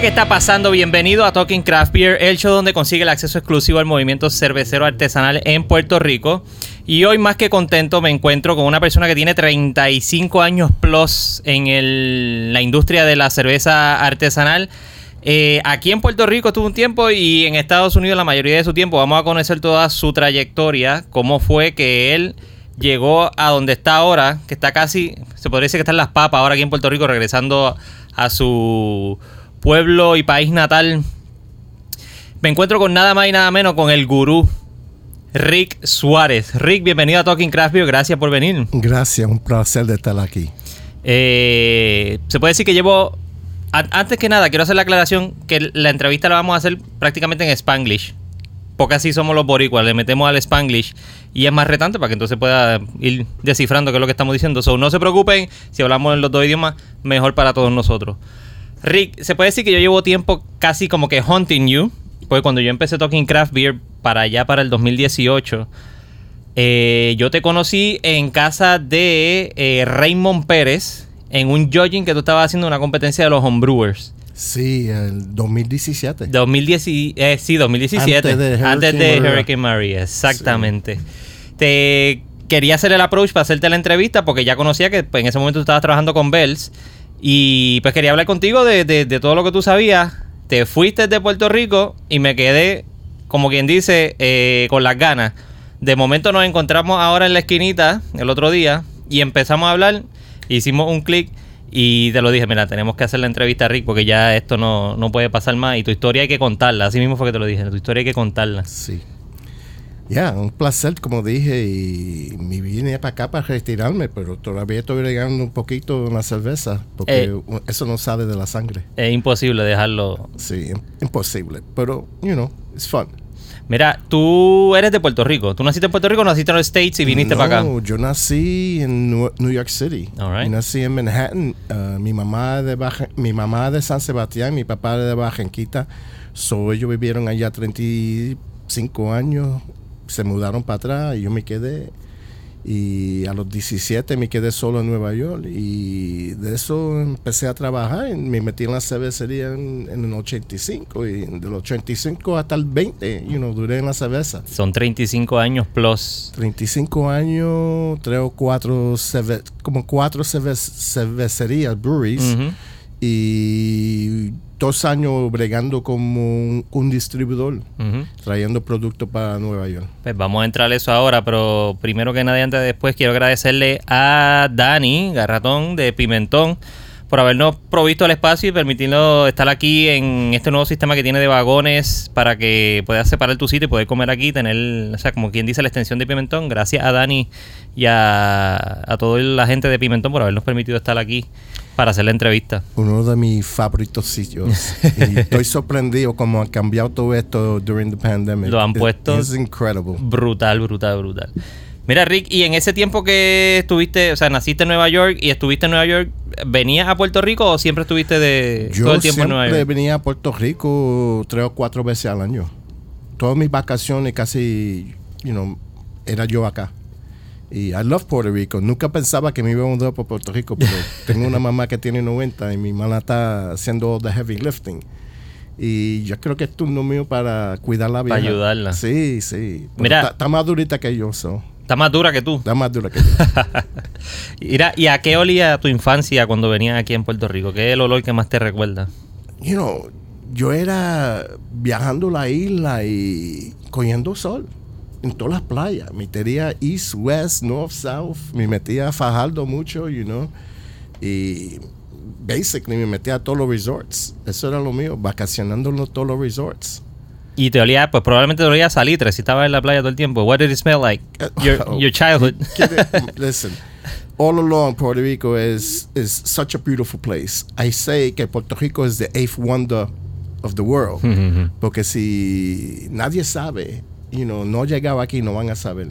¿qué está pasando? Bienvenido a Talking Craft Beer, el show donde consigue el acceso exclusivo al movimiento cervecero artesanal en Puerto Rico. Y hoy más que contento me encuentro con una persona que tiene 35 años plus en la industria de la cerveza artesanal. Eh, aquí en Puerto Rico estuvo un tiempo y en Estados Unidos la mayoría de su tiempo. Vamos a conocer toda su trayectoria, cómo fue que él llegó a donde está ahora, que está casi, se podría decir que está en las papas ahora aquí en Puerto Rico, regresando a su pueblo y país natal. Me encuentro con nada más y nada menos con el gurú Rick Suárez. Rick, bienvenido a Talking Craft Beer, gracias por venir. Gracias, un placer de estar aquí. Eh, se puede decir que llevo. an- Antes que nada, quiero hacer la aclaración que la entrevista la vamos a hacer prácticamente en Spanglish. Porque así somos los boricuas, le metemos al Spanglish y es más retante para que entonces pueda ir descifrando qué es lo que estamos diciendo. So, no se preocupen, si hablamos en los dos idiomas, mejor para todos nosotros. Rick, se puede decir que yo llevo tiempo casi como que hunting you. Porque cuando yo empecé Talking Craft Beer para allá, para el 2018, eh, yo te conocí en casa de eh, Raymond Pérez en un judging que tú estabas haciendo una competencia de los homebrewers. Sí, el 2017. 2010, y- eh, sí, 2017. Antes de Hurricane Antes de Maria. Hurricane Maria, exactamente. Te quería hacer el approach para hacerte la entrevista porque ya conocía que pues, en ese momento tú estabas trabajando con Bells y pues quería hablar contigo de, de- de todo lo que tú sabías. Te fuiste de Puerto Rico y me quedé, como quien dice, eh, con las ganas. De momento nos encontramos ahora en la esquinita el otro día y empezamos a hablar, hicimos un clic y te lo dije, mira, tenemos que hacer la entrevista Rick porque ya esto no, no puede pasar más y tu historia hay que contarla. Así mismo fue que te lo dije, tu historia hay que contarla. Sí. Ya, un placer, como dije, y me vine para acá para retirarme, pero todavía estoy regando un poquito en la cerveza, porque Eh. eso no sale de la sangre. Es imposible dejarlo. Sí, im- imposible, pero, you know, it's fun. Mira, tú eres de Puerto Rico. Tú naciste en Puerto Rico, naciste en los States y viniste no, para acá. yo nací en New York City. All right. Nací en Manhattan. Ah, mi mamá de Baja, mi mamá de San Sebastián, mi papá de Bajenquita. So, ellos vivieron allá 35 años. Se mudaron para atrás y yo me quedé. Y a los 17 me quedé solo en Nueva York. Y de eso empecé a trabajar. y Me metí en la cervecería en, en el 85. Y del 85 hasta el 20, you know, duré en la cerveza. Son 35 años plus. 35 años, tres o cuatro, cerve- como cuatro cerve- cervecerías, breweries, Ujú. y dos años bregando como un, un distribuidor, trayendo productos para Nueva York. Pues vamos a entrar a eso ahora, pero primero que nada antes de después quiero agradecerle a Dani Garratón de Pimentón por habernos provisto el espacio y permitirnos estar aquí en este nuevo sistema que tiene de vagones para que puedas separar tu sitio y poder comer aquí, tener, o sea, como quien dice, la extensión de Pimentón. Gracias a Dani y a, a toda la gente de Pimentón por habernos permitido estar aquí para hacer la entrevista. Uno de mis favoritos sitios. y estoy sorprendido cómo han cambiado todo esto during the pandemic. Lo han puesto- Es incredible. Brutal, brutal, brutal. Mira, Rick, y en ese tiempo que estuviste, o sea, naciste en Nueva York y estuviste en Nueva York, ¿venías a Puerto Rico o siempre estuviste de Yo todo el tiempo en Nueva York? venía a Puerto Rico tres o cuatro veces al año. Todas mis vacaciones casi, you know, era yo acá. Y I love Puerto Rico. Nunca pensaba que me iba a mudar por Puerto Rico, pero tengo una mamá que tiene 90 y mi mamá está haciendo the heavy lifting. Y yo creo que es turno mío para cuidar la vida. Para ayudarla. Sí, sí. Pero Mira. Está, está más durita que yo, so. Está más dura que tú. Está más dura que yo. Mira, ¿y a qué olía tu infancia cuando venías aquí en Puerto Rico? ¿Qué es el olor que más te recuerda? you know, yo era viajando la isla y cogiendo sol en todas las playas. Me metía east, west, north, south. Me metía a Fajardo mucho, you know. Y basically me metía a todos los resorts. Eso era lo mío, vacacionando en todos los resorts. Y te olía, pues probablemente te olía a salitre si estabas en la playa todo el tiempo. What did it smell like? Your, Oh. your childhood. Listen, all along Puerto Rico is is such a beautiful place. I say que Puerto Rico is the eighth wonder of the world. Porque si nadie sabe, you know, no llegaba aquí, no van a saber.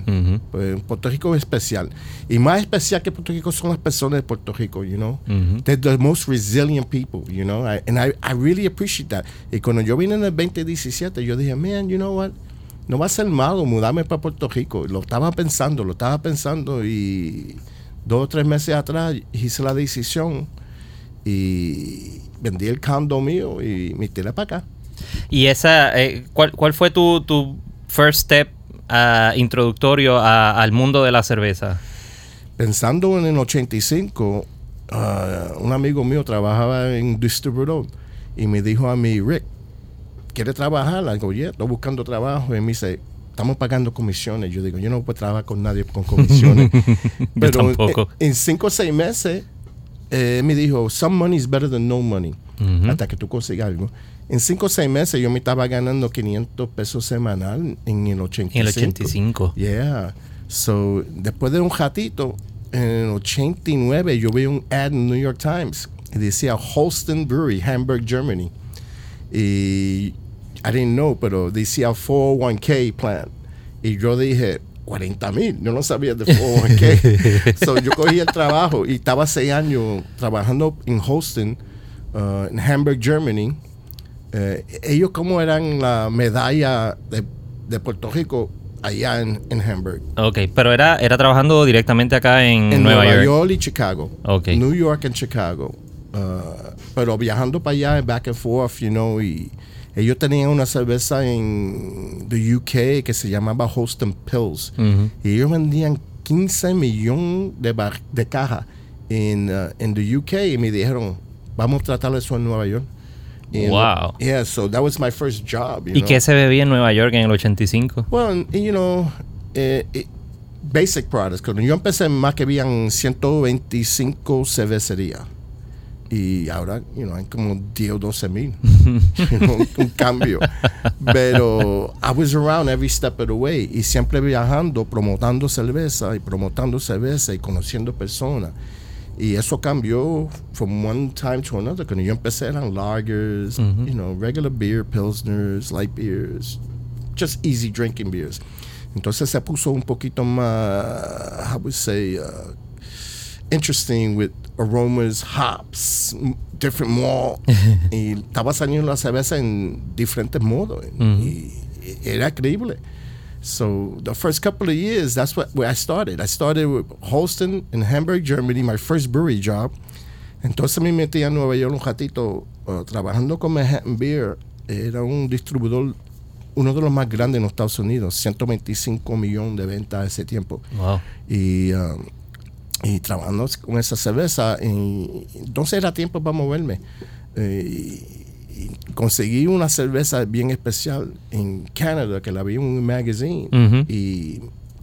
Pues Puerto Rico es especial. Y más especial que Puerto Rico son las personas de Puerto Rico, you know. Ujú. They're the most resilient people, you know. I- and I, I really appreciate that. Y cuando yo vine en el 2017, yo dije, man, you know what? No va a ser malo mudarme para Puerto Rico. Lo estaba pensando, lo estaba pensando y dos o tres meses atrás hice la decisión y vendí el condo mío y me tiré para acá. ¿Y esa, eh, ¿cuál, cuál fue tu, tu first step ah, introductorio a- al mundo de la cerveza? Pensando en el 85, ah, un amigo mío trabajaba en distribuidor y me dijo a mí, Rick, ¿quiere trabajar? Le digo, yeah, estoy buscando trabajo. Y me dice, estamos pagando comisiones. Yo digo, yo no puedo trabajar con nadie con comisiones. Tampoco. En, en cinco o seis meses, eh, me dijo, some money is better than no money. Ujú. Hasta que tú consigas algo. En cinco o seis meses yo me estaba ganando 500 pesos semanal en el 85. En el 85. Yeah. So, después de un ratito, en el 89, yo vi un ad en New York Times. Y decía Holsten Brewery, Hamburg, Germany. Y I didn't know, pero decía 401k plan. Y yo dije, 40 mil. Yo no sabía de 401k. so, yo cogí el trabajo y estaba seis años trabajando en Holsten, uh, en Hamburg, Germany. Eh, ellos como eran la medalla de, de Puerto Rico allá en, en Hamburg. Ok, pero era, era trabajando directamente acá en, En Nueva, Nueva, York. York. y Chicago. Ok. New York and Chicago. Uh, pero viajando para allá, back and forth, you know, y ellos tenían una cerveza en the UK que se llamaba Holsten Pills. Ujú. Y ellos vendían 15 millones de, bar- de cajas en, uh, en the UK y me dijeron, vamos a tratar eso en Nueva York. Wow. Yeah, so that was my first job. you ¿Y know. qué se bebía en Nueva York en el 85? Well, you know, eh, eh, basic products. Cuando yo empecé, más que habían 125 cervecerías. Y ahora, you know, hay como 10 o 12 mil. You know, un cambio. Pero I was around every step of the way. Y siempre viajando, promotando cerveza y promotando cerveza y conociendo personas. Y eso cambió from one time to another. Cuando yo empecé eran lagers, you know, regular beer, pilsners, light beers, just easy drinking beers. Entonces se puso un poquito más, how would say, uh, interesting with aromas, hops, different malt. y estaba saliendo la cerveza en diferentes modos. Y era increíble. So the first couple of years, that's what where I started. I started with Holsten in Hamburg, Germany, my first brewery job. Entonces me metí a Nueva York un ratito uh, trabajando con Manhattan Beer. Era un distribuidor, uno de los más grandes en los Estados Unidos, 125 millones de ventas ese tiempo. Wow. Y, um, y trabajando con esa cerveza. Y, entonces era tiempo para moverme. Eh, y, conseguí una cerveza bien especial en Canadá que la vi en un magazine. Y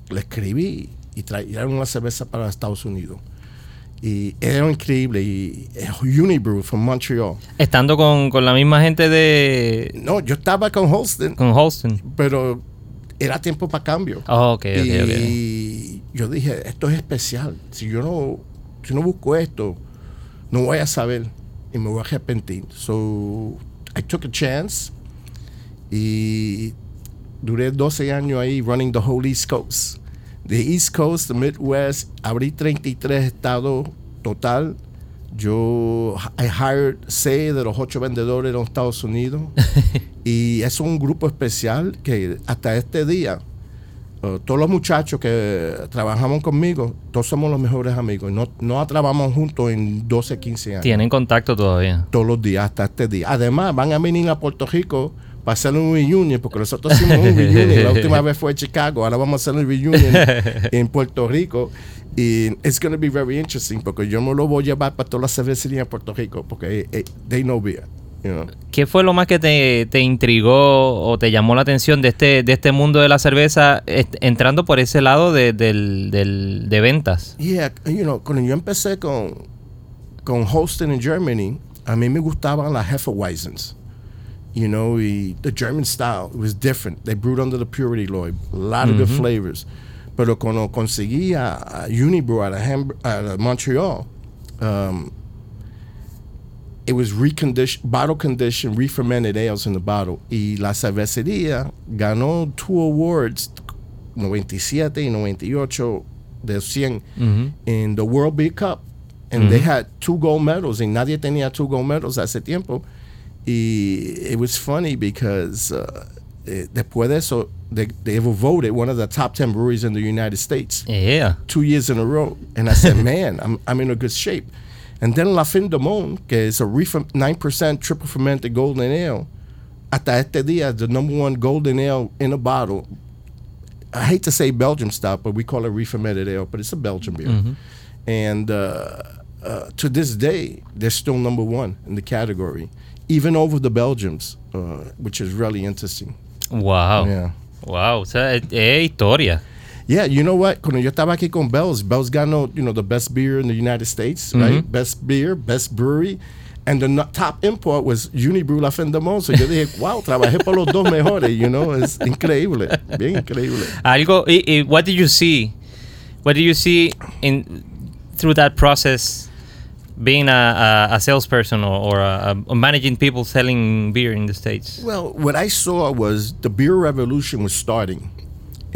la escribí y trajeron una cerveza para Estados Unidos. Y era increíble. Y es Unibrew from Montreal. Estando con, con la misma gente de... No, yo estaba con Holsten, con Holston. pero era tiempo para cambio. Oh, ok, ok, ok. y yo dije, esto es especial. Si yo no, si no busco esto, no voy a saber y me voy a arrepentir. So, I took a chance y duré 12 años ahí running the whole East Coast. The East Coast, the Midwest, abrí 33 estados total. Yo I hired 6 de los 8 vendedores de los Estados Unidos. y es un grupo especial que hasta este día, uh, todos los muchachos que trabajamos conmigo, todos somos los mejores amigos. No, no trabajamos juntos en 12, 15 años. Tienen contacto todavía. Todos los días hasta este día. Además, van a venir a Puerto Rico para hacer un reunion, porque nosotros hicimos un reunion. La última vez fue en Chicago, ahora vamos a hacer un reunion en Puerto Rico. Y it's going to be very interesting, porque yo me lo voy a llevar para todas las cervecerías en Puerto Rico, porque eh, they know beer. You know? ¿Qué fue lo más que te, te intrigó o te llamó la atención de este, de este mundo de la cerveza entrando por ese lado de, del, del- de ventas? Yeah, you know, cuando yo empecé con, con Holsten en Germany, a mí me gustaban las Hefeweizens. You know, y the German style, it was different. They brewed under the purity law, a lot of good flavors. Pero cuando conseguí a, a Unibrew Ham- a Montreal, um, it was reconditioned, bottle conditioned, re-fermented ales in the bottle. Y la cervecería ganó two awards, 97 y 98 de 100 Ujú. in the World Beer Cup. And they had two gold medals, y nadie tenía two gold medals hace tiempo. Y it was funny because uh, eh, después de eso, they, they were voted one of the top 10 breweries in the United States Yeah. two years in a row. And I said, man, I'm, I'm in a good shape. And then La Fin du Monde, que is a refer- 9% triple fermented golden ale, hasta este día, the number one golden ale in a bottle. I hate to say Belgium style, but we call it re-fermented ale, but it's a Belgian beer. And uh, uh, to this day, they're still number one in the category, even over the Belgians, uh, which is really interesting. Wow. Yeah. Wow. O sea, es historia. Yeah, you know what? Cuando yo estaba aquí con Bell's, Bell's ganó, you know, the best beer in the United States, right? Mm-hmm. Best beer, best brewery. And the top import was Unibroue La Fin du Monde. So yo dije, wow, trabajé por los dos mejores, you know, es increíble, bien increíble. Algo. y- y what did you see? What did you see in through that process? Being a, a, a salesperson or, or a, a managing people selling beer in the states. Well, what I saw was the beer revolution was starting.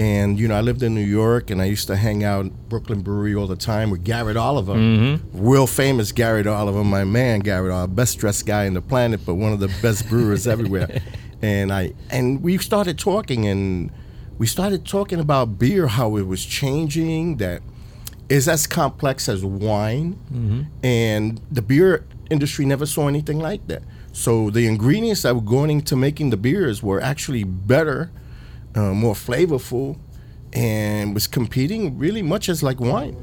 And, you know, I lived in New York and I used to hang out at Brooklyn Brewery all the time with Garrett Oliver. Mm-hmm. Real famous Garrett Oliver, my man Garrett Oliver, best dressed guy on the planet, but one of the best brewers everywhere. And I and we started talking and we started talking about beer, how it was changing, that is as complex as wine, mm-hmm. and the beer industry never saw anything like that. So the ingredients that were going into making the beers were actually better, uh, more flavorful, and was competing really much as like wine.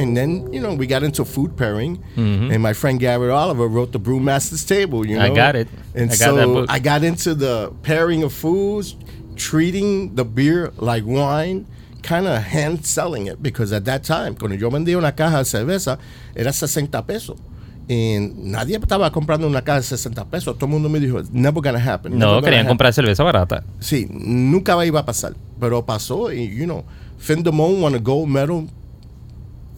And then you know we got into food pairing, and my friend Garrett Oliver wrote the Brewmaster's Table. You know, I got it. And I got so that book. I got into the pairing of foods, treating the beer like wine, kind of hand selling it because at that time, cuando yo vendía una caja de cerveza, era 60 pesos. Y nadie estaba comprando una caja de 60 pesos. Todo el mundo me dijo, never gonna happen. No, gonna querían happen." comprar cerveza barata. Sí, nunca iba a pasar. Pero pasó y, you know, Finn Demone won a gold medal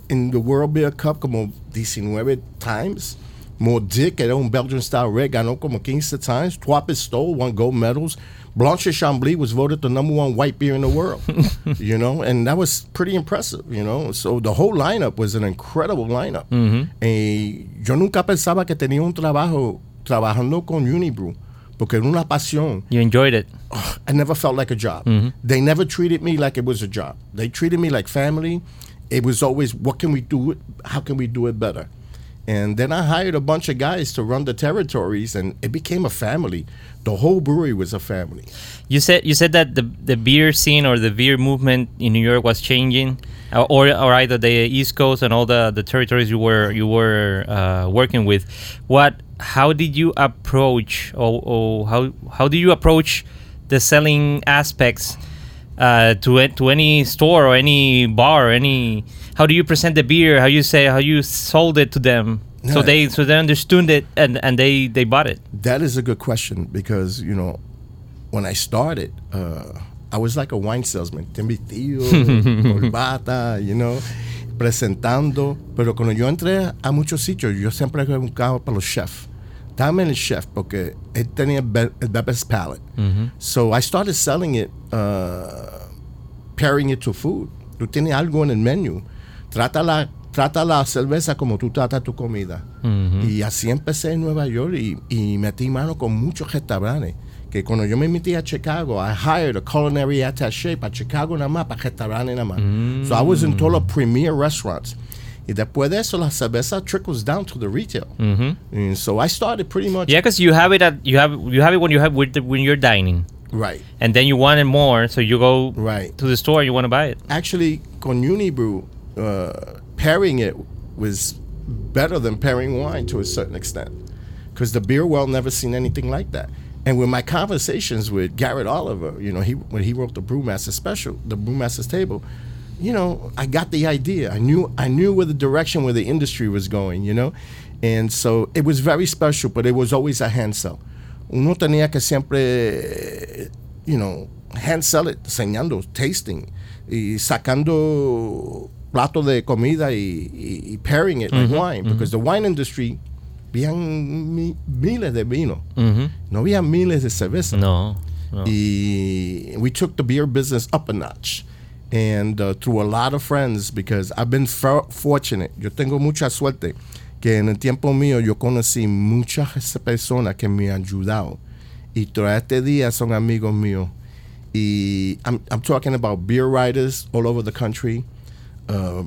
in the World Beer Cup como 19 times. More Dick, era un Belgian style red, ganó como 15 times. Trois Pistoles won gold medals. Blanche Chambly was voted the number one white beer in the world, you know, and that was pretty impressive, you know. So the whole lineup was an incredible lineup. Y yo nunca pensaba que tenía un trabajo trabajando con Unibroue, porque era una pasión. You enjoyed it. I never felt like a job. Mm-hmm. They never treated me like it was a job. They treated me like family. It was always, what can we do? How can we do it better? And then I hired a bunch of guys to run the territories, and it became a family. The whole brewery was a family. You said you said that the the beer scene or the beer movement in New York was changing, or or, or either the East Coast and all the, the territories you were you were uh, working with. What? How did you approach, or, or how how did you approach the selling aspects uh, to to any store or any bar or any? How do you present the beer? How you say how you sold it to them? So they so they understood it and, and they, they bought it. That is a good question because, you know, when I started, uh, I was like a wine salesman. Ten vestido, corbata, you know, presentando. Pero cuando yo entré a muchos sitios, yo siempre buscaba para los chefs. Dame el chef porque él tenía the best palate. So I started selling it, uh, pairing it to food. Tú tienes algo en el menú. Trata la, trata la cerveza como tú tratas tu comida. Y así empecé en Nueva York y, y metí mano con muchos restaurantes. Que cuando yo me metí a Chicago, I hired a culinary attaché para Chicago nada más, para restaurantes nada más. So I was in todos los premier restaurants. Y después de eso, la cerveza trickles down to the retail. And so I started pretty much Yeah, because you have it at you have you have it when you have with the, when you're dining. right. and then you want it more, so you go Right. to the store, you want to buy it. actually con Unibrew, uh, pairing it was better than pairing wine to a certain extent, because the beer world never seen anything like that. And with my conversations with Garrett Oliver, you know, he when he wrote the Brewmaster Special, the Brewmaster's Table, you know, I got the idea. I knew I knew where the direction where the industry was going, you know, and so it was very special. But it was always a hand sell. Uno tenía que siempre, you know, hand sell it, enseñando, tasting, y sacando plato de comida y, y, y pairing it like wine, because the wine industry, mi- miles de vino, no había miles de cerveza. No. no. Y we took the beer business up a notch. And uh, through a lot of friends, because I've been for- fortunate, yo tengo mucha suerte, que en el tiempo mío yo conocí muchas personas que me han ayudado. Y todavía este día son amigos míos. Y I'm, I'm talking about beer writers all over the country, uh,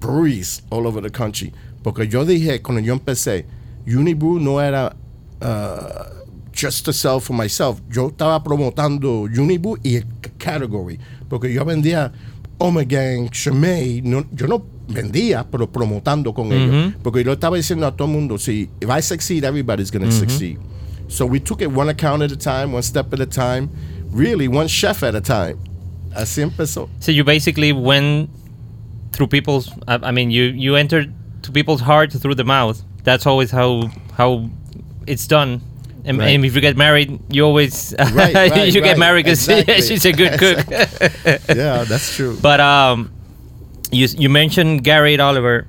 breweries all over the country. Porque yo dije, cuando yo empecé, Unibroue no era uh, just to sell for myself. Yo estaba promotando Unibroue y el category. Porque yo vendía Ommegang, Chimay. No, yo no vendía, pero promotando con ellos. Porque yo estaba diciendo a todo el mundo, si if I succeed, everybody's going to succeed. So we took it one account at a time, one step at a time, really one chef at a time. Así empezó. So you basically went through people's. I, I mean, you you entered to people's heart through the mouth. That's always how how it's done. And, Right. and if you get married, you always Right, right, you get married because Exactly. she's a good cook. yeah, that's true. but um, you you mentioned Gary Oliver.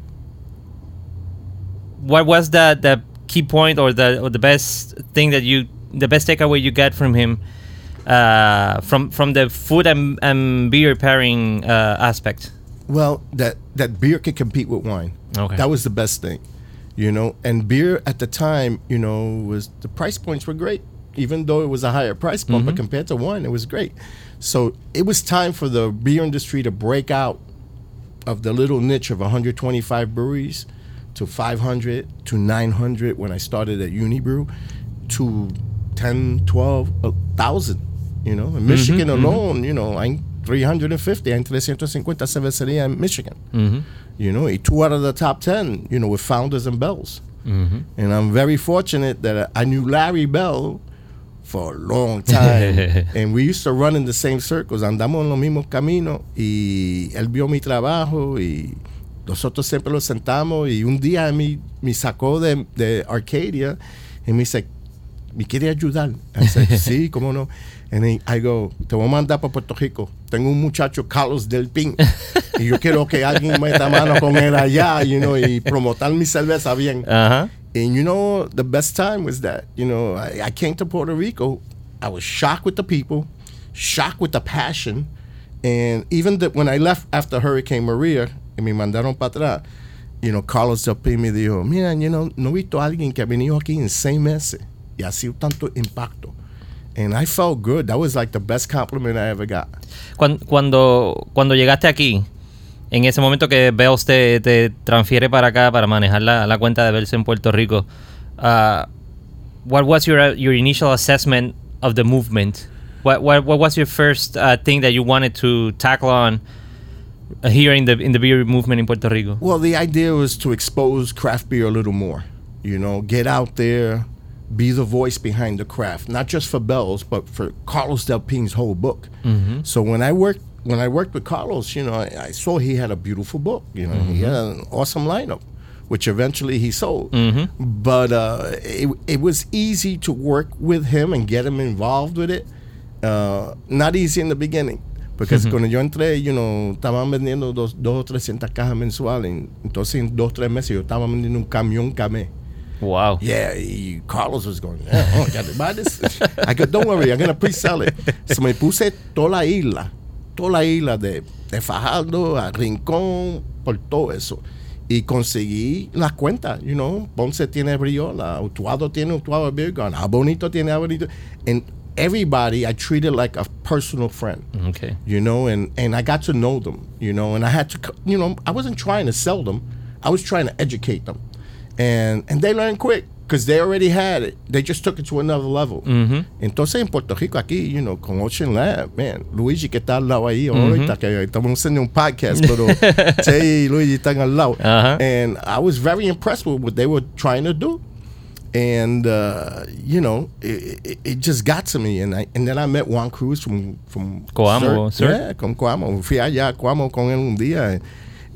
What was the the key point or the or the best thing that you the best takeaway you got from him? Uh, from from the food and, and beer pairing uh, aspect. Well, that that beer could compete with wine. Okay. That was the best thing, you know. And beer at the time, you know, was the price points were great, even though it was a higher price point. But mm-hmm. compared to wine, it was great. So it was time for the beer industry to break out of the little niche of 125 breweries to 500 to 900 when I started at Unibroue to 10, 12, 1,000. You know, in mm-hmm, Michigan mm-hmm. alone, you know, I'm 350, I'm 350 cervecería in Michigan. You know, y two out of the top 10, you know, with founders and bells. And I'm very fortunate that I knew Larry Bell for a long time. and we used to run in the same circles. Andamos en los mismos caminos y él vio mi trabajo y nosotros siempre lo sentamos y un día me, me sacó de, de Arcadia y me dice, me quiere ayudar. I said, sí, cómo no. And then I go, te voy a mandar para Puerto Rico. Tengo un muchacho, Carlos Del Pin, y yo quiero que alguien meta mano con él allá, you know, y promotar mi cerveza bien. Uh huh. And you know, the best time was that, you know, I, I came to Puerto Rico. I was shocked with the people, shocked with the passion. And even the, when I left after Hurricane Maria, y me mandaron para atrás, you know, Carlos Del Pin me dijo, mira, you know, no he visto a alguien que ha venido aquí en seis meses y sido tanto impacto. And I felt good. That was like the best compliment I ever got. Cuan- Cuando, cuando llegaste aquí, en ese momento que Bells te, te transfiere para acá para manejar la, la cuenta de Bells en Puerto Rico, uh, what was your your initial assessment of the movement? What what, what was your first uh, thing that you wanted to tackle on here in the in the beer movement in Puerto Rico? Well, the idea was to expose craft beer a little more. You know, get out there, be the voice behind the craft, not just for Bell's, but for Carlos Del Pin's whole book. So when I worked when I worked with Carlos, you know, I, I saw he had a beautiful book. You know, he had an awesome lineup, which eventually he sold. But uh, it it was easy to work with him and get him involved with it. Uh, not easy in the beginning. Porque cuando yo entré, you know, estaban vendiendo dos, dos o trescientas cajas mensuales. Entonces, en dos tres meses, yo estaba vendiendo un camión camé. Wow. Yeah, y Carlos was going, yeah, oh, got to buy this. I go, don't worry, I'm going to pre-sell it. So me puse toda la isla, toda la isla de, de Fajardo a Rincón, por todo eso. Y conseguí las cuentas, you know. Ponce tiene Briola, Utuado tiene Utuado Beer Garden, Aibonito tiene Abonito. And everybody I treated like a personal friend Okay. you know, and and I got to know them, you know, and I had to, you know, I wasn't trying to sell them, I was trying to educate them, and and they learned quick because they already had it. They just took it to another level. Entonces en Puerto Rico aquí, you know, con Ocean Lab, man, Luigi que está al lado ahí ahorita que estamos haciendo un podcast, pero Che y Luigi están al lado, Ajá. and I was very impressed with what they were trying to do and uh, you know, it, it, it just got to me, and I and then I met Juan Cruz from from Coamo, sir. yeah, con Coamo. Fui allá a Coamo con él un día,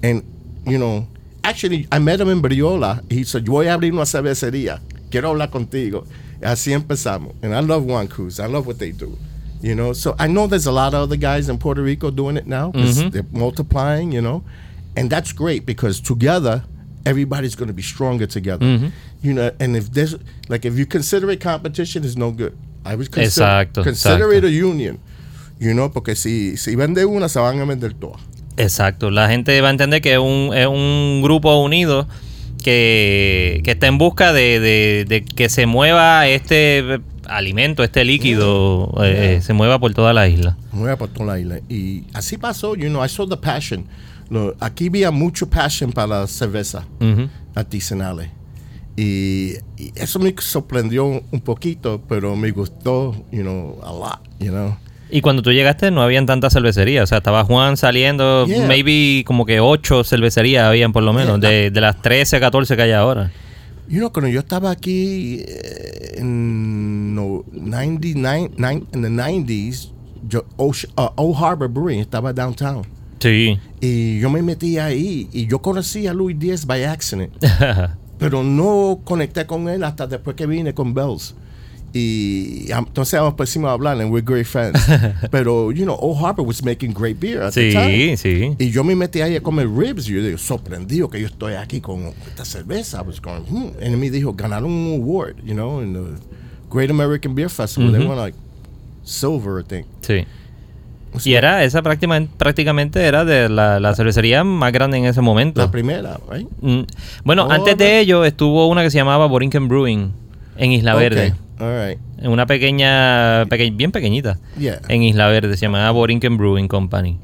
and you know, actually I met him in Briola. He said, "Yo voy a abrir una cervecería. Quiero hablar contigo." Así empezamos, and I love Juan Cruz. I love what they do. You know, so I know there's a lot of other guys in Puerto Rico doing it now because mm-hmm. they're multiplying. You know, and that's great because together everybody's going to be stronger together. Mm-hmm. You know, and if there's like if you consider it competition, is no good. I would consider, Exacto, consider exacto. it a union. You know, porque si si vende una se van a vender todas. Exacto, la gente va a entender que es un, es un grupo unido que, que está en busca de, de- de que se mueva este alimento, este líquido, eh, se mueva por toda la isla. Mueva por toda la isla. Y así pasó, you know, I saw the passion. lo- aquí había mucho passion para la cerveza Ujú. artesanales. Y, y eso me sorprendió un poquito, pero me gustó, you know, a lot, you know. Y cuando tú llegaste no habían tantas cervecerías. O sea, estaba Juan saliendo, Yeah. maybe como que ocho cervecerías habían por lo menos, Yeah. de, de las 13, 14 que hay ahora. You know, cuando yo estaba aquí eh, en no, 99, nine- in the 90s, yo, Ocean- uh, Old Harbor Brewing estaba downtown. Sí. Y yo me metí ahí y yo conocí a Luis Díaz by accident. pero no conecté con él hasta después que vine con Bells. Y entonces nos pusimos a hablar and we're great friends. pero, you know, Old Harbor was making great beer at the time. sí, sí. Y yo me metí ahí a comer ribs y yo digo, sorprendido que yo estoy aquí con esta cerveza. I was going, hmm. Y me dijo, ganaron un award, you know, in the Great American Beer Festival. They Ujú. won like silver, I think. Sí. Y era, esa prácticamente, prácticamente era de la, la cervecería más grande en ese momento. La primera, right? Mm, Bueno, Oh, antes de ello estuvo una que se llamaba Borinquen Brewing en Isla Verde. All right. En una pequeña, peque- bien pequeñita. Yeah. En Isla Verde, se llamaba Borinquen Brewing Company.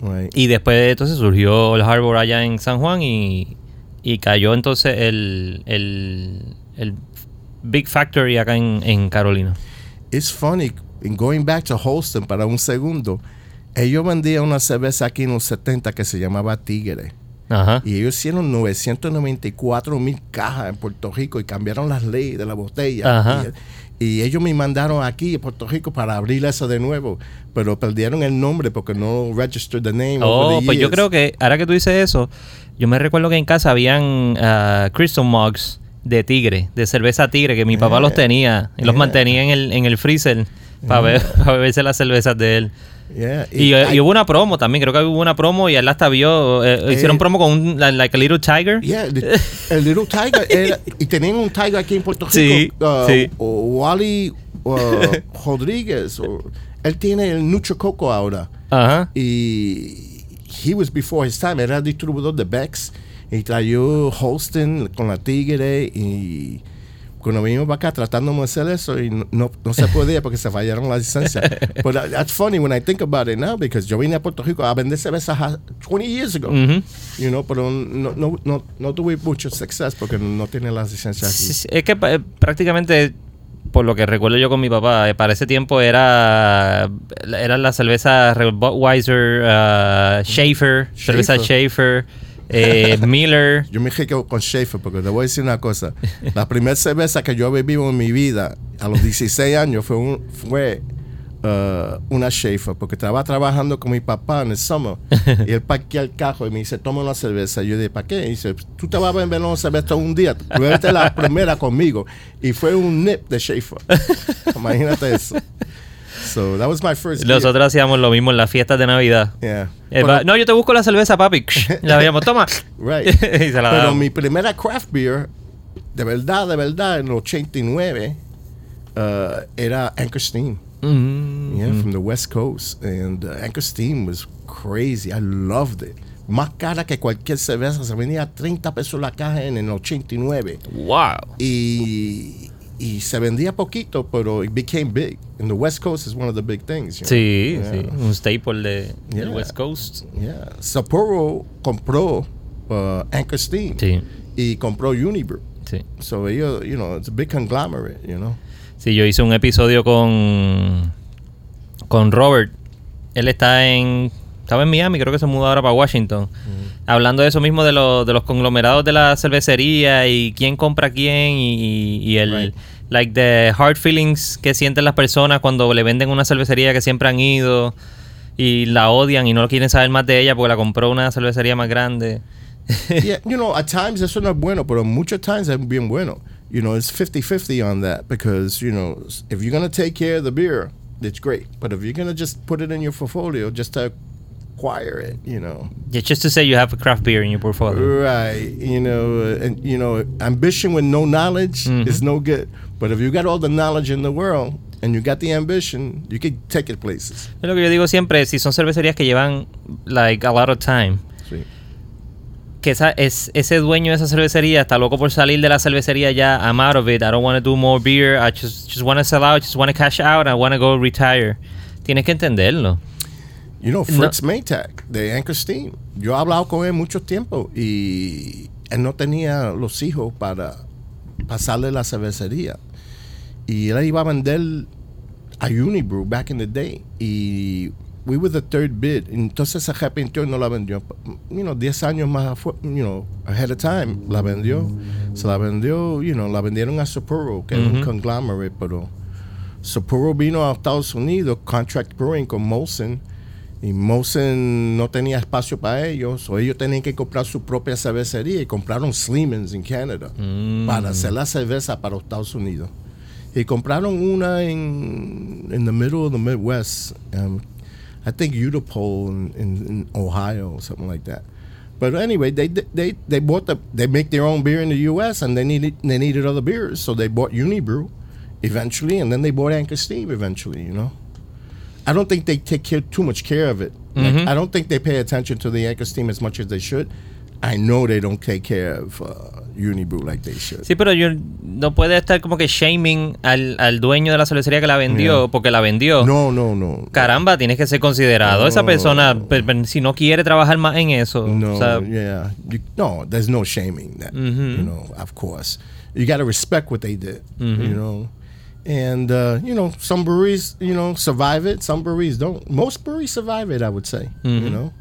Right. Y después entonces surgió el Harbor allá en San Juan y, y cayó entonces el, el, el Big Factory acá en, en Carolina. It's funny, in going back to Holston para un segundo, ellos vendían una cerveza aquí en los 70 que se llamaba Tigre. Ajá. Y ellos hicieron 994 mil cajas en Puerto Rico y cambiaron las leyes de la botella. Y, y ellos me mandaron aquí a Puerto Rico para abrir eso de nuevo, pero perdieron el nombre porque no registered the name. Oh, the pues yo creo que ahora que tú dices eso, yo me recuerdo que en casa habían ah, Crystal Mugs de tigre, de cerveza tigre, que mi papá Yeah. los tenía y los Yeah. mantenía en el, en el freezer para ver, para beberse las cervezas de él. Yeah, Y, eh, I- y hubo una promo también, creo que hubo una promo y él hasta vio, eh, hicieron promo con un, like a little tiger. Yeah, the- el Little Tiger era- y tenían un Tiger aquí en Puerto Rico. Sí, uh, sí. o Wally uh, Rodríguez. o- él tiene el Nucho Coco ahora. Ajá. Y he was before his time. Era distribuidor de Bex. Y trayó Holston con la Tigre. Y cuando vinimos para acá tratando de hacer eso, y no, no, se podía porque se fallaron las licencias. But that- that's funny when I think about it now, because yo vine a Puerto Rico a vender cervezas ha- 20 years ago. Ujú. You know, pero no, no, no, no tuve mucho success porque no tiene las licencias aquí. sí, Es que eh, prácticamente, por lo que recuerdo yo con mi papá, eh, para ese tiempo era eran las cervezas Budweiser, ah, Schaefer, cerveza Schaefer, eh, Miller. Yo me quedo con Schaefer porque te voy a decir una cosa. La primera cerveza que yo bebí en mi vida a los 16 años fue, un, fue uh, una Schaefer porque estaba trabajando con mi papá en el summer y él parquea el carro y me dice, toma una cerveza. Y yo dije, ¿para qué? Y dice, tú te vas a beber una cerveza un día, bebete la primera conmigo. Y fue un nip de Schaefer. Imagínate eso. So that was my first beer. Nosotros hacíamos lo mismo en las fiestas de Navidad. Yeah. Eh, Pero- no, yo te busco la cerveza, papi. La veíamos, toma. Right. y se la Pero mi primera craft beer, de verdad, de verdad, en el 89, uh, era Anchor Steam. Mm. Yeah, from the West Coast. And uh, Anchor Steam was crazy. I loved it. Más cara que cualquier cerveza. Se vendía a 30 pesos la caja en el 89. Wow. Y, y se vendía poquito, pero it became big. And the West Coast is one of the big things. you know? Sí, Yeah. sí. Un staple de, del Yeah. West Coast. Yeah. Sapporo compró uh, Anchor Steam. Sí, Y compró Unibrew. sí. So ellos, you know, it's a big conglomerate, you know. Sí, yo hice un episodio con con Robert. Él está en estaba en Miami, creo que se mudó ahora para Washington. Hablando de eso mismo de, los de los conglomerados de la cervecería y quién compra quién y, y el Right. like the hard feelings que sienten las personas cuando le venden una cervecería que siempre han ido y la odian y no quieren saber más de ella porque la compró una cervecería más grande. yeah, you know, at times eso no es bueno, pero muchos times es bien bueno. You know, it's 50-50 on that because, you know, if you're going to take care of the beer, it's great. But if you're going to just put it in your portfolio just to acquire it, you know. Yeah, just to say you have a craft beer in your portfolio. Right. You know, and, you know, ambition with no knowledge Mhm. is no good. But if you got all the knowledge in the world and you got the ambition, you can take it places. Es lo que yo digo siempre, si son cervecerías que llevan like a lot of time, Sí. que esa, es, ese dueño de esa cervecería está loco por salir de la cervecería ya, I'm out of it, I don't want to do more beer, I just, just want to sell out, just want to cash out, I want to go retire. Tienes que entenderlo. You know, Fritz Maytag, de Anchor Steam. Yo he hablado con él mucho tiempo y él no tenía los hijos para pasarle la cervecería. Y él iba a vender a Unibrew back in the day. Y we were the third bid. Entonces se arrepintió y no la vendió. You know, 10 años más, you know, ahead of time la vendió. Se la vendió, you know, la vendieron a Sapporo, que es un conglomerate, pero Sapporo vino a Estados Unidos, contract brewing con Molson. Y Molson no tenía espacio para ellos, o ellos tenían que comprar su propia cervecería y compraron Sleeman's en Canadá para hacer la cerveza para Estados Unidos. Y compraron una en in the middle of the Midwest, um, I think Utapole in, in, in Ohio or something like that. But anyway, they they they bought the they make their own beer in the U.S. and they needed they needed other beers, so they bought Unibroue eventually, and then they bought Anchor Steam eventually. You know, I don't think they take care, too much care of it. Like, I don't think they pay attention to the Anchor Steam as much as they should. I know they don't take care of uh, Unibrew like they should. Sí, pero yo no puede estar como que shaming al, al dueño de la cervecería que la vendió Yeah. porque la vendió. No, no, no. Caramba, tienes que ser considerado. Esa No. persona, pe- pe- si no quiere trabajar más en eso, No, o sea, yeah, you, no. There's no shaming that. Mm-hmm. You know, of course, you got to respect what they did. Mm-hmm. You know, and uh, you know, some breweries, you know, survive it. Some breweries don't. Most breweries survive it. I would say. Mm-hmm. You know,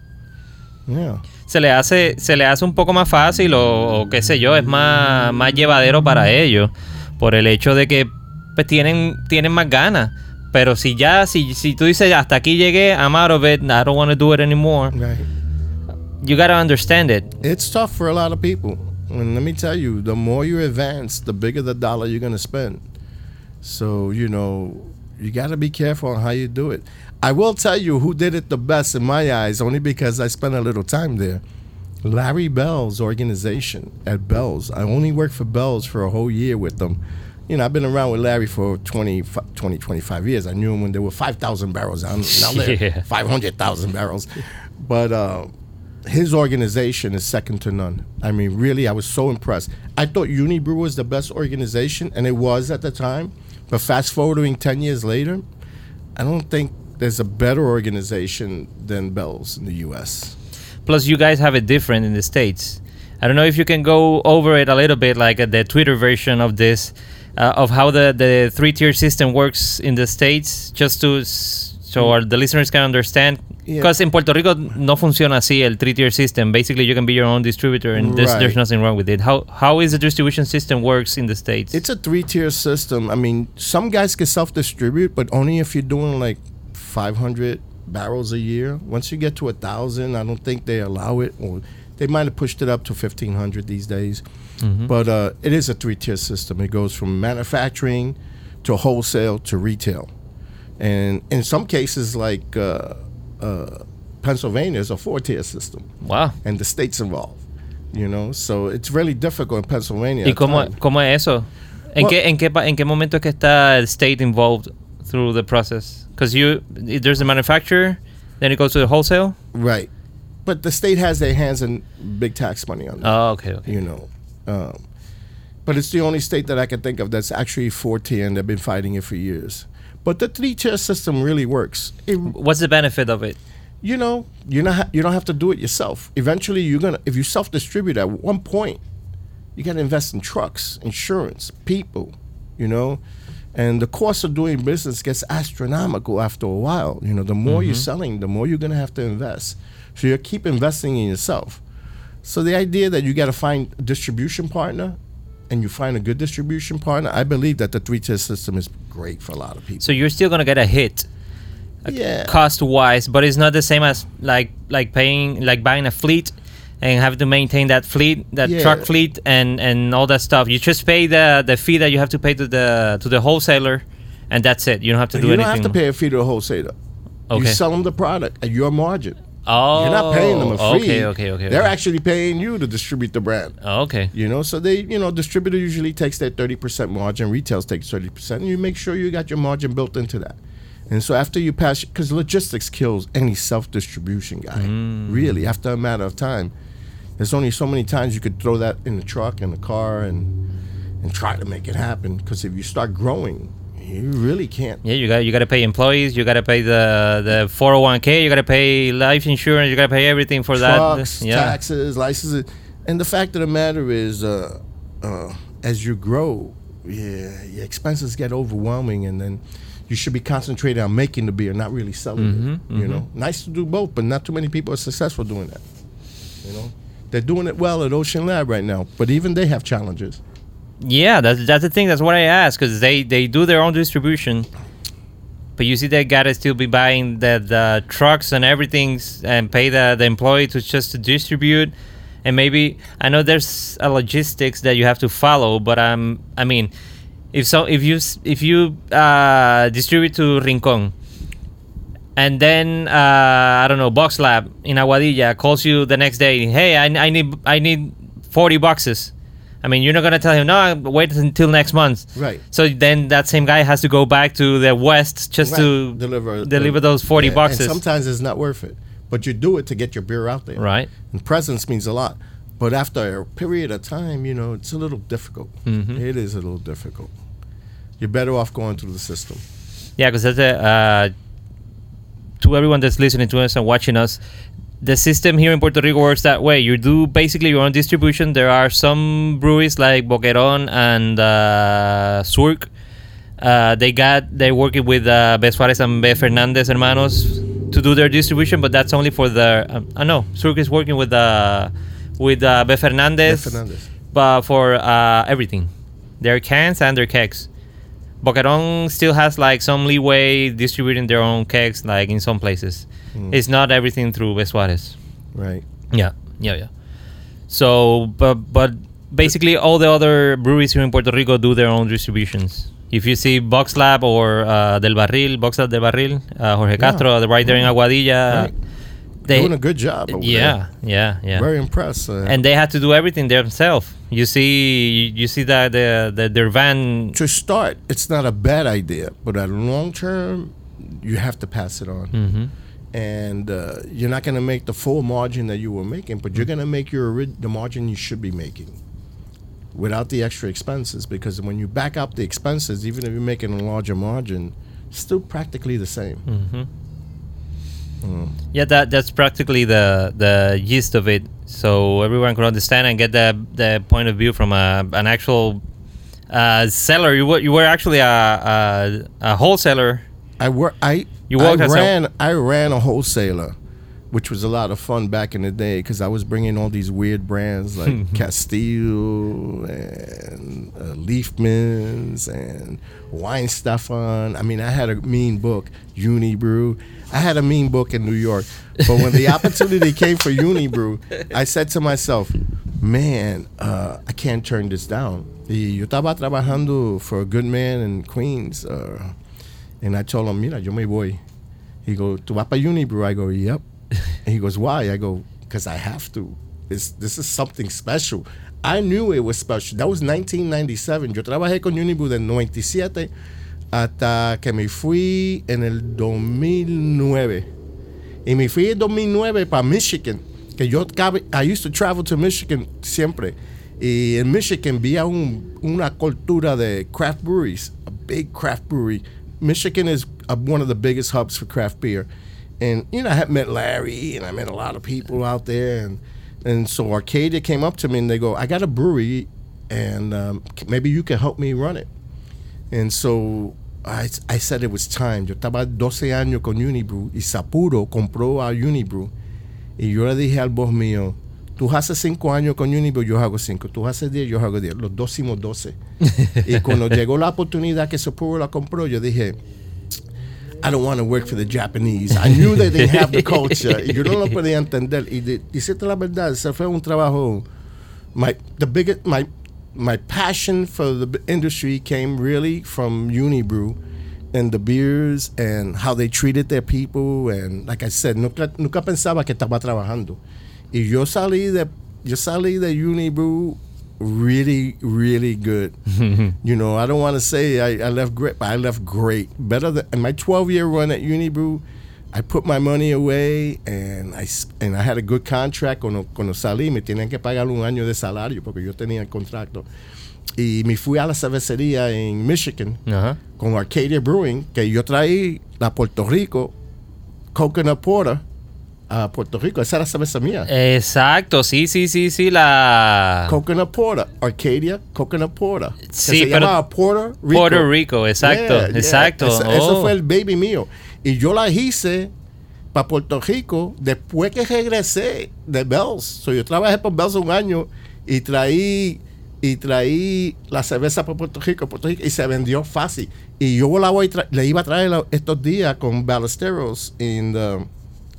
yeah. se le hace se le hace un poco más fácil o, o qué sé yo, es más, más llevadero para ellos por el hecho de que pues tienen tienen más ganas. Pero si ya si, si tú dices hasta aquí llegué, I'm out of it, I don't want to do it anymore, Right. you gotta understand it. It's tough for a lot of people. And let me tell you, the more you advance, the bigger the dollar you're going to spend. So, you know, you got to be careful on how you do it. I will tell you who did it the best in my eyes, only because I spent a little time there. Larry Bell's organization at Bell's. I only worked for Bell's for a whole year with them. You know, I've been around with Larry for 20, 20 25 years. I knew him when there were 5,000 barrels. Now, now there Yeah. are 500,000 barrels. But uh, his organization is second to none. I mean, really, I was so impressed. I thought Unibroue was the best organization, and it was at the time. But fast forwarding 10 years later, I don't think there's a better organization than Bell's in the U.S. Plus, you guys have it different in the states. I don't know if you can go over it a little bit, like uh, the Twitter version of this, uh, of how the the three tier system works in the states, just to s- so our, the listeners can understand. because Yeah. In Puerto Rico no funciona así el three tier system. Basically, you can be your own distributor, and there's, there's Right. nothing wrong with it. How how is the distribution system works in the states? It's a three tier system. I mean, some guys can self distribute, but only if you're doing like 500 barrels a year. Once you get to a thousand, I don't think they allow it, or they might have pushed it up to 1500 these days. But uh, it is a three tier system. It goes from manufacturing to wholesale to retail. And in some cases, like uh, uh, Pennsylvania, is a four tier system, wow. and the states involved. You know, so it's really difficult in Pennsylvania. ¿Y cómo, cómo es eso? ¿En, Well- qué, en, qué, ¿En qué momento que está el state involved through the process? Because you there's the manufacturer, then it goes to the wholesale. Right. But the state has their hands in big tax money on that, Oh, okay, okay. you know. Um, but it's the only state that I can think of that's actually four tier and they've been fighting it for years. But the three tier system really works. It, What's the benefit of it? you know, you're not you don't have to do it yourself. Eventually, you're gonna if you self distribute at one point, you got to invest in trucks, insurance, people, you know, and the cost of doing business gets astronomical after a while. You know, the more you're mm-hmm. selling, the more you're gonna have to invest. So you keep investing in yourself. So the idea that you got to find a distribution partner. And you find a good distribution partner. I believe that the three-tier system is great for a lot of people. So you're still gonna get a hit, uh, yeah, cost wise, but it's not the same as like like paying like buying a fleet and having to maintain that fleet, that Yeah. truck fleet, and and all that stuff. You just pay the the fee that you have to pay to the to the wholesaler, and that's it. You don't have to do you anything. You don't have to pay a fee to the wholesaler. Okay. You sell them the product at your margin. Oh, You're not paying them a fee. Okay, okay, okay. They're okay. actually paying you to distribute the brand. Oh, okay. You know, so they, you know, distributor usually takes their thirty percent margin, retails takes thirty percent, and you make sure you got your margin built into that. And so after you pass, because logistics kills any self distribution guy. Mm. Really, after a matter of time, there's only so many times you could throw that in the truck in the car and and try to make it happen. Because if you start growing, You really can't. Yeah, you got you got to pay employees, you got to pay the the 401k, you got to pay life insurance, you got to pay everything for Trucks, that. Yeah. taxes, licenses, and the fact of the matter is, uh, uh, as you grow, yeah, your expenses get overwhelming, and then you should be concentrated on making the beer, not really selling it. Mhm, You know, nice to do both, but not too many people are successful doing that. You know, they're doing it well at Ocean Lab right now, but even they have challenges. Yeah, that's that's the thing. That's what I asked because they they do their own distribution, but you see they gotta still be buying the the trucks and everything and pay the the employee to just to distribute, and maybe I know there's a logistics that you have to follow, but um I mean, if so if you if you uh, distribute to Rincon. And then uh, I don't know, Box Lab in Aguadilla calls you the next day. Hey, I, I need I need forty boxes. I mean, you're not gonna tell him no. Wait until next month. Right. So then that same guy has to go back to the west just Right. to deliver deliver those 40 Yeah, and boxes. sometimes it's not worth it, but you do it to get your beer out there. right. And presence means a lot. But after a period of time, you know, it's a little difficult. Mhm. It is a little difficult. You're better off going through the system. Yeah, because that's a, uh, to everyone that's listening to us and watching us, the system here in Puerto Rico works that way. You do basically your own distribution. There are some breweries like Boquerón and uh, Surk. Uh, they got they're working with uh, Suarez and B. Fernandez hermanos to do their distribution, but that's only for the. Um, I know Surk is working with uh, with uh, B. Fernandez, Fernandez. but for uh, everything, their cans and their kegs. Boquerón still has like some leeway distributing their own kegs, like in some places. Mm. It's not everything through Suarez. Right. Yeah, yeah, yeah. So, but but basically, all the other breweries here in Puerto Rico do their own distributions. If you see Box Lab or uh, Del Barril, Box Lab Del Barril, uh, Jorge Castro, the right there in Aguadilla, Right. they Doing a good job. Yeah, yeah, there. yeah. Very impressed. Uh, and they had to do everything themselves. You see, you, see that the, the their van. to start, it's not a bad idea, but at long term, you have to pass it on. Mhm. And uh, you're not going to make the full margin that you were making, but you're going to make your the margin you should be making without the extra expenses. Because when you back up the expenses, even if you're making a larger margin, still practically the same. Mhm. Mm. Yeah, that that's practically the the gist of it. So everyone could understand and get the the point of view from a, an actual uh, seller. You were you were actually a a, a wholesaler. I work. I You I as a- ran. I ran a wholesaler, which was a lot of fun back in the day because I was bringing all these weird brands like Kasteel and uh, Liefmans and Weihenstephan. I mean, I had a mean book, Unibroue. I had a mean book in New York, but when the opportunity came for Unibroue, I said to myself, "Man, uh, I can't turn this down." Y yo estaba trabajando for a good man in Queens. Uh, and I told him, mira, yo me voy. He goes, ¿tú vas para Unibroue? I go, yep. and he goes, why? I go, because I have to. This, this is something special. I knew it was special. That was 1997. Yo trabajé con Unibroue del 97 hasta que me fui en el 2009. Y me fui en 2009 para Michigan. Que yo I used to travel to Michigan siempre. Y en Michigan vi un, una cultura de craft breweries, a big craft brewery. Michigan is uh one of the biggest hubs for craft beer. And, you know, I met Larry and I met a lot of people out there. And, and so Arcadia came up to me and they go, I got a brewery and um, maybe you can help me run it. And so I, I said it was time. Yo estaba 12 años con Unibroue y Sapporo compró a Unibroue. Y yo le dije al boss mío, tú haces 5 años con Unibrew, yo hago 5. Tú haces 10, yo hago 10. Los dos hicimos 12. y cuando llegó la oportunidad que Sapuro la compró, yo dije, I don't want to work for the Japanese. I knew they didn't have the culture. Y yo no lo podía entender. Y de, decirte la verdad, ese fue un trabajo. My the biggest my my passion for the industry came really from Unibrew and the beers and how they treated their people and like I said, nunca, nunca pensaba que estaba trabajando. Y yo salí de yo salí de Unibrew really really good. you know, I don't want to say I, I left great, but I left great. Better than in my 12 year run at Unibrew, I put my money away and I, and I had a good contract. Cuando, cuando salí me tenían que pagar un año de salario porque yo tenía el contrato. Y me fui a la cervecería en Michigan Ajá. con Arcadia Brewing, que yo traí la Puerto Rico Coconut Porter a Puerto Rico. Esa era la cerveza mía. Exacto, sí, sí, sí, sí, la... Coconut Porter, Arcadia Coconut Porter. que Sí, se pero- llamaba Puerto Rico. Puerto Rico, exacto, Yeah, yeah. exacto. Eso, eso Oh. fue el baby mío. Y yo la hice para Puerto Rico después que regresé de Bells. So, yo trabajé por Bells un año y traí y traí la cerveza para Puerto Rico, Puerto Rico y se vendió fácil. Y yo la voy le iba a traer estos días con Ballesteros in the,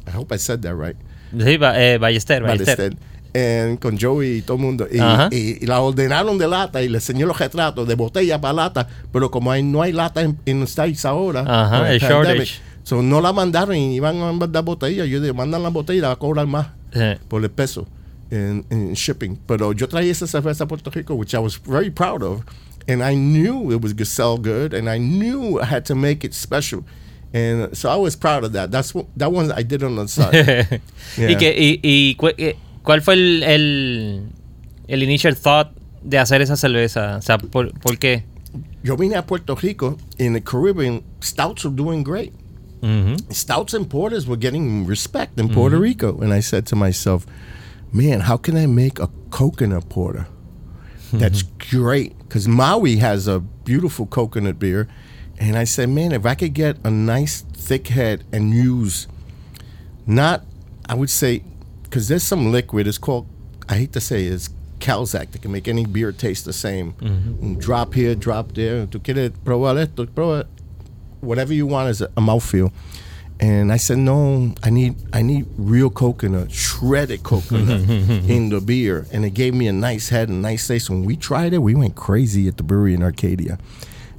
I hope I said that right. Sí, ba- eh, Ballester, Ballester. Ballester. And con Joey y todo el mundo. Y, y- y la ordenaron de lata y le enseñó los retratos de botella para lata, pero como hay, no hay lata en, en los States ahora, Ajá, el shortage. so no la mandaron y iban a mandar botella. Yo dije, mandan la botella y la va a cobrar más por el peso en, en shipping. Pero yo traía esa cerveza a Puerto Rico, which I was very proud of. And I knew it was going to sell good, and I knew I had to make it special. And so I was proud of that. That's what, that one I did on the side. ¿Y, Yeah. que, y, y eh, cuál fue el, el, el initial thought de hacer esa cerveza? O sea, ¿por, por qué? Yo vine a Puerto Rico in the Caribbean. Stouts were doing great. Ujú. Stouts and porters were getting respect in mm-hmm. Puerto Rico. And I said to myself, man, how can I make a coconut porter mm-hmm. that's great? Because Maui has a beautiful coconut beer. And I said, man, if I could get a nice thick head and use not, I would say, because there's some liquid, it's called, I hate to say it's Calzac that can make any beer taste the same. Un Drop here, drop there. Tú quieres probar esto, prueba whatever you want is a, a mouthfeel. And I said, no, I need I need real coconut, shredded coconut in the beer. And it gave me a nice head and nice taste. When we tried it, we went crazy at the brewery in Arcadia.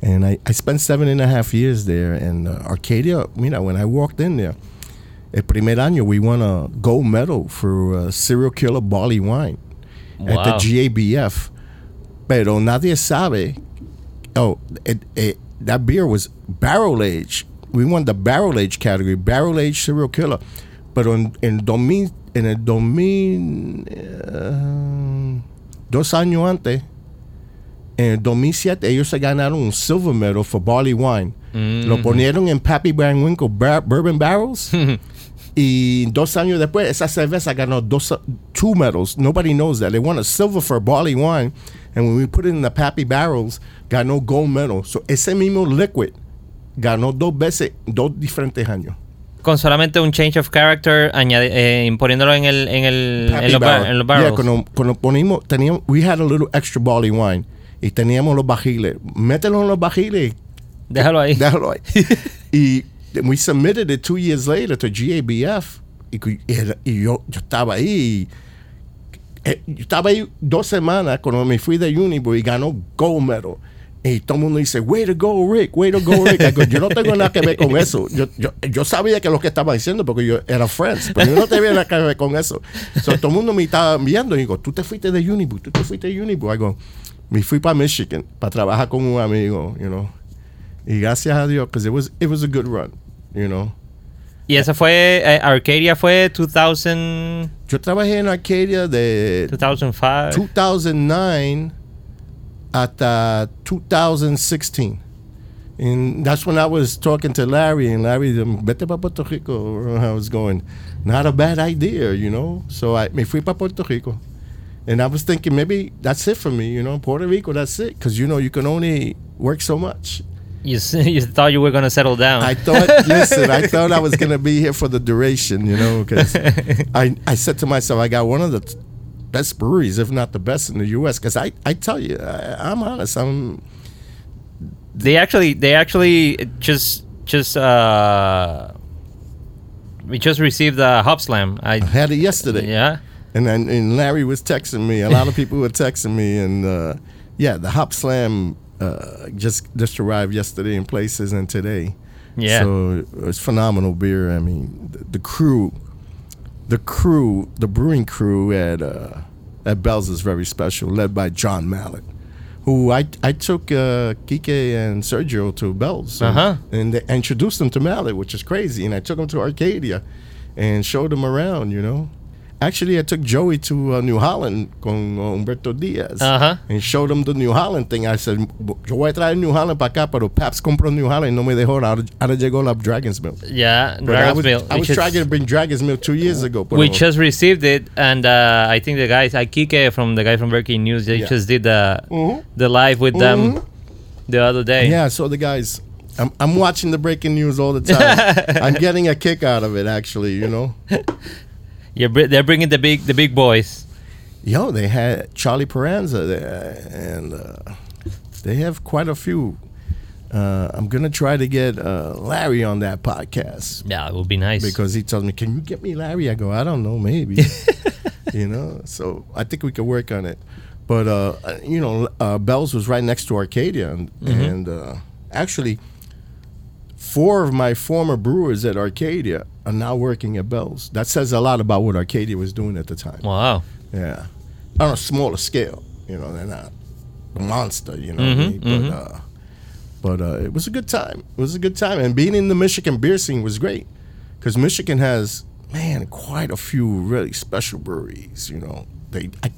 And I, I spent seven and a half years there. And uh, Arcadia, you know, when I walked in there, el primer año we won a gold medal for uh, serial killer barley wine at the Wow. GABF. Pero nadie sabe oh, it, it, that beer was barrel aged. We won the barrel age category, barrel aged serial killer. But en, en, 2000, en el 2000, eh, dos años antes, en el 2007, ellos se ganaron un silver medal for barley wine. Lo ponieron en Pappy Van Winkle bar- bourbon barrels. Y dos años después, esa cerveza ganó dos, two medals. Nobody knows that. They won a silver for barley wine. And when we put it in the Pappy barrels, ganó gold medal. So ese mismo liquid ganó dos veces, dos diferentes años. Con solamente un change of character, añade, eh, imponiéndolo en, el, en, el, en, los, bar- en los Yeah, barrels. cuando, cuando ponimos, teníamos, we had a little extra barley wine. Y teníamos los bajiles. Mételo en los bajiles Déjalo ahí. Déjalo ahí. y we submitted it two years later to GABF. Y, y y yo, yo estaba ahí. eh, yo estaba ahí dos semanas cuando me fui de Unibo y ganó gold medal. Y todo el mundo dice, way to go, Rick, way to go, Rick. Yo no tengo nada que ver con eso. Yo, yo, yo sabía que lo que estaba diciendo porque yo era friends, pero yo no tenía nada que ver con eso. So, todo el mundo me estaba viendo y digo, tú te fuiste de Unibo, tú te fuiste de Unibo. I go, me fui para Michigan para trabajar con un amigo, you know. Y gracias a Dios, because it was, it was a good run, you know. Y esa fue, eh, Arcadia fue 2000, Yo trabajé en Arcadia de 2005. 2009 hasta 2016. And that's when I was talking to Larry, and Larry, um, vete para Puerto Rico. I was going, not a bad idea, you know. So I me fui para Puerto Rico. And I was thinking maybe that's it for me, you know, Puerto Rico, that's it. Because, you know, you can only work so much. You, you thought you were going to settle down. I thought, listen, I thought I was going to be here for the duration, you know, because I, I said to myself, I got one of the t- best breweries, if not the best in the U.S. Because I, I tell you, I, I'm honest, I'm they actually they actually just just uh we just received a Hopslam i I had it yesterday. yeah And then and Larry was texting me. A lot of people were texting me, and uh, yeah, the Hopslam uh, just just arrived yesterday in places and today. Yeah. So it's phenomenal beer. I mean, the, the crew, the crew, the brewing crew at uh, at Bell's is very special, led by John Mallett. who I I took uh, Kike and Sergio to Bell's, and, Uh-huh. and they introduced them to Mallett, which is crazy. And I took them to Arcadia, and showed them around. You know, actually I took Joey to uh, New Holland con uh, Humberto Diaz, Ajá. and showed him the New Holland thing. I said, yo voy a traer New Holland para acá, pero Pabst compró New Holland y no me dejó. Ahora, ahora llegó la Dragon's Milk. Yeah, But I was, Dragon's Milk, I was trying to bring Dragon's Milk two years ago. pero- we just received it, and uh, I think the guys, Akike from the guy from Breaking News, they Yeah. just did the Mhm. the live with them Mhm. the other day. Yeah, so the guys, I'm, I'm watching the breaking news all the time. I'm getting a kick out of it, actually. You know, Br- they're bringing the big the big boys. yo, they had Charlie Peranza there, and uh, they have quite a few. Uh, I'm gonna try to get uh, Larry on that podcast Yeah, it would be nice. because he tells me, "Can you get me Larry?" I go, "I don't know, maybe." you know, so I think we could work on it. But uh, uh, you know, uh, Bell's was right next to Arcadia, and, and uh, actually, four of my former brewers at Arcadia are now working at Bell's. That says a lot about what Arcadia was doing at the time. wow. Yeah, on a smaller scale. You know, they're not a monster. You know, what I mean? mhm. but uh, but uh, it was a good time. It was a good time, and being in the Michigan beer scene was great because Michigan has man quite a few really special breweries. You know, they. I,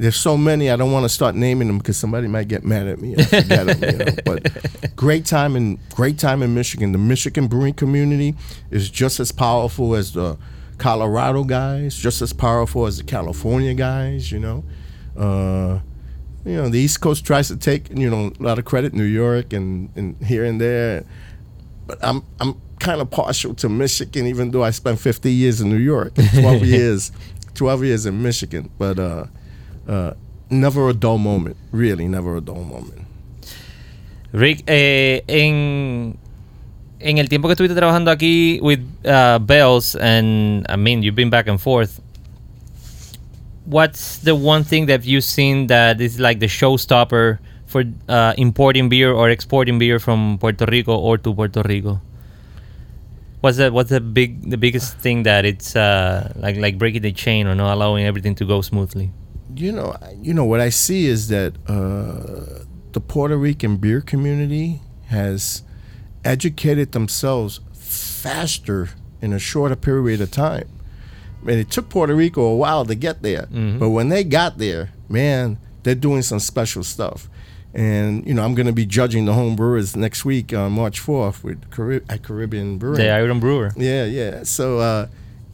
there's so many. I don't want to start naming them because somebody might get mad at me. them, you know? But great time in great time in Michigan. The Michigan brewing community is just as powerful as the Colorado guys, just as powerful as the California guys. You know, uh, you know the East Coast tries to take you know a lot of credit, New York and, and here and there. But I'm I'm kind of partial to Michigan, even though I spent 50 years in New York, 12 years, 12 years in Michigan. But uh, uh, never a dull moment, really, never a dull moment. Rick, eh, en, en el tiempo que estuviste trabajando aquí with uh, Bells, and I mean, you've been back and forth. What's the one thing that you've seen that is like the showstopper for uh, importing beer or exporting beer from Puerto Rico or to Puerto Rico? What's the what's the big the biggest thing that it's uh, like like breaking the chain or not allowing everything to go smoothly? You know, you know what I see is that uh, the Puerto Rican beer community has educated themselves faster in a shorter period of time. And it took Puerto Rico a while to get there, but when they got there, man, they're doing some special stuff. And you know, I'm going to be judging the home brewers next week on March 4th with Carib- at Caribbean Brewing. The Iron Brewer. Yeah, yeah. So uh,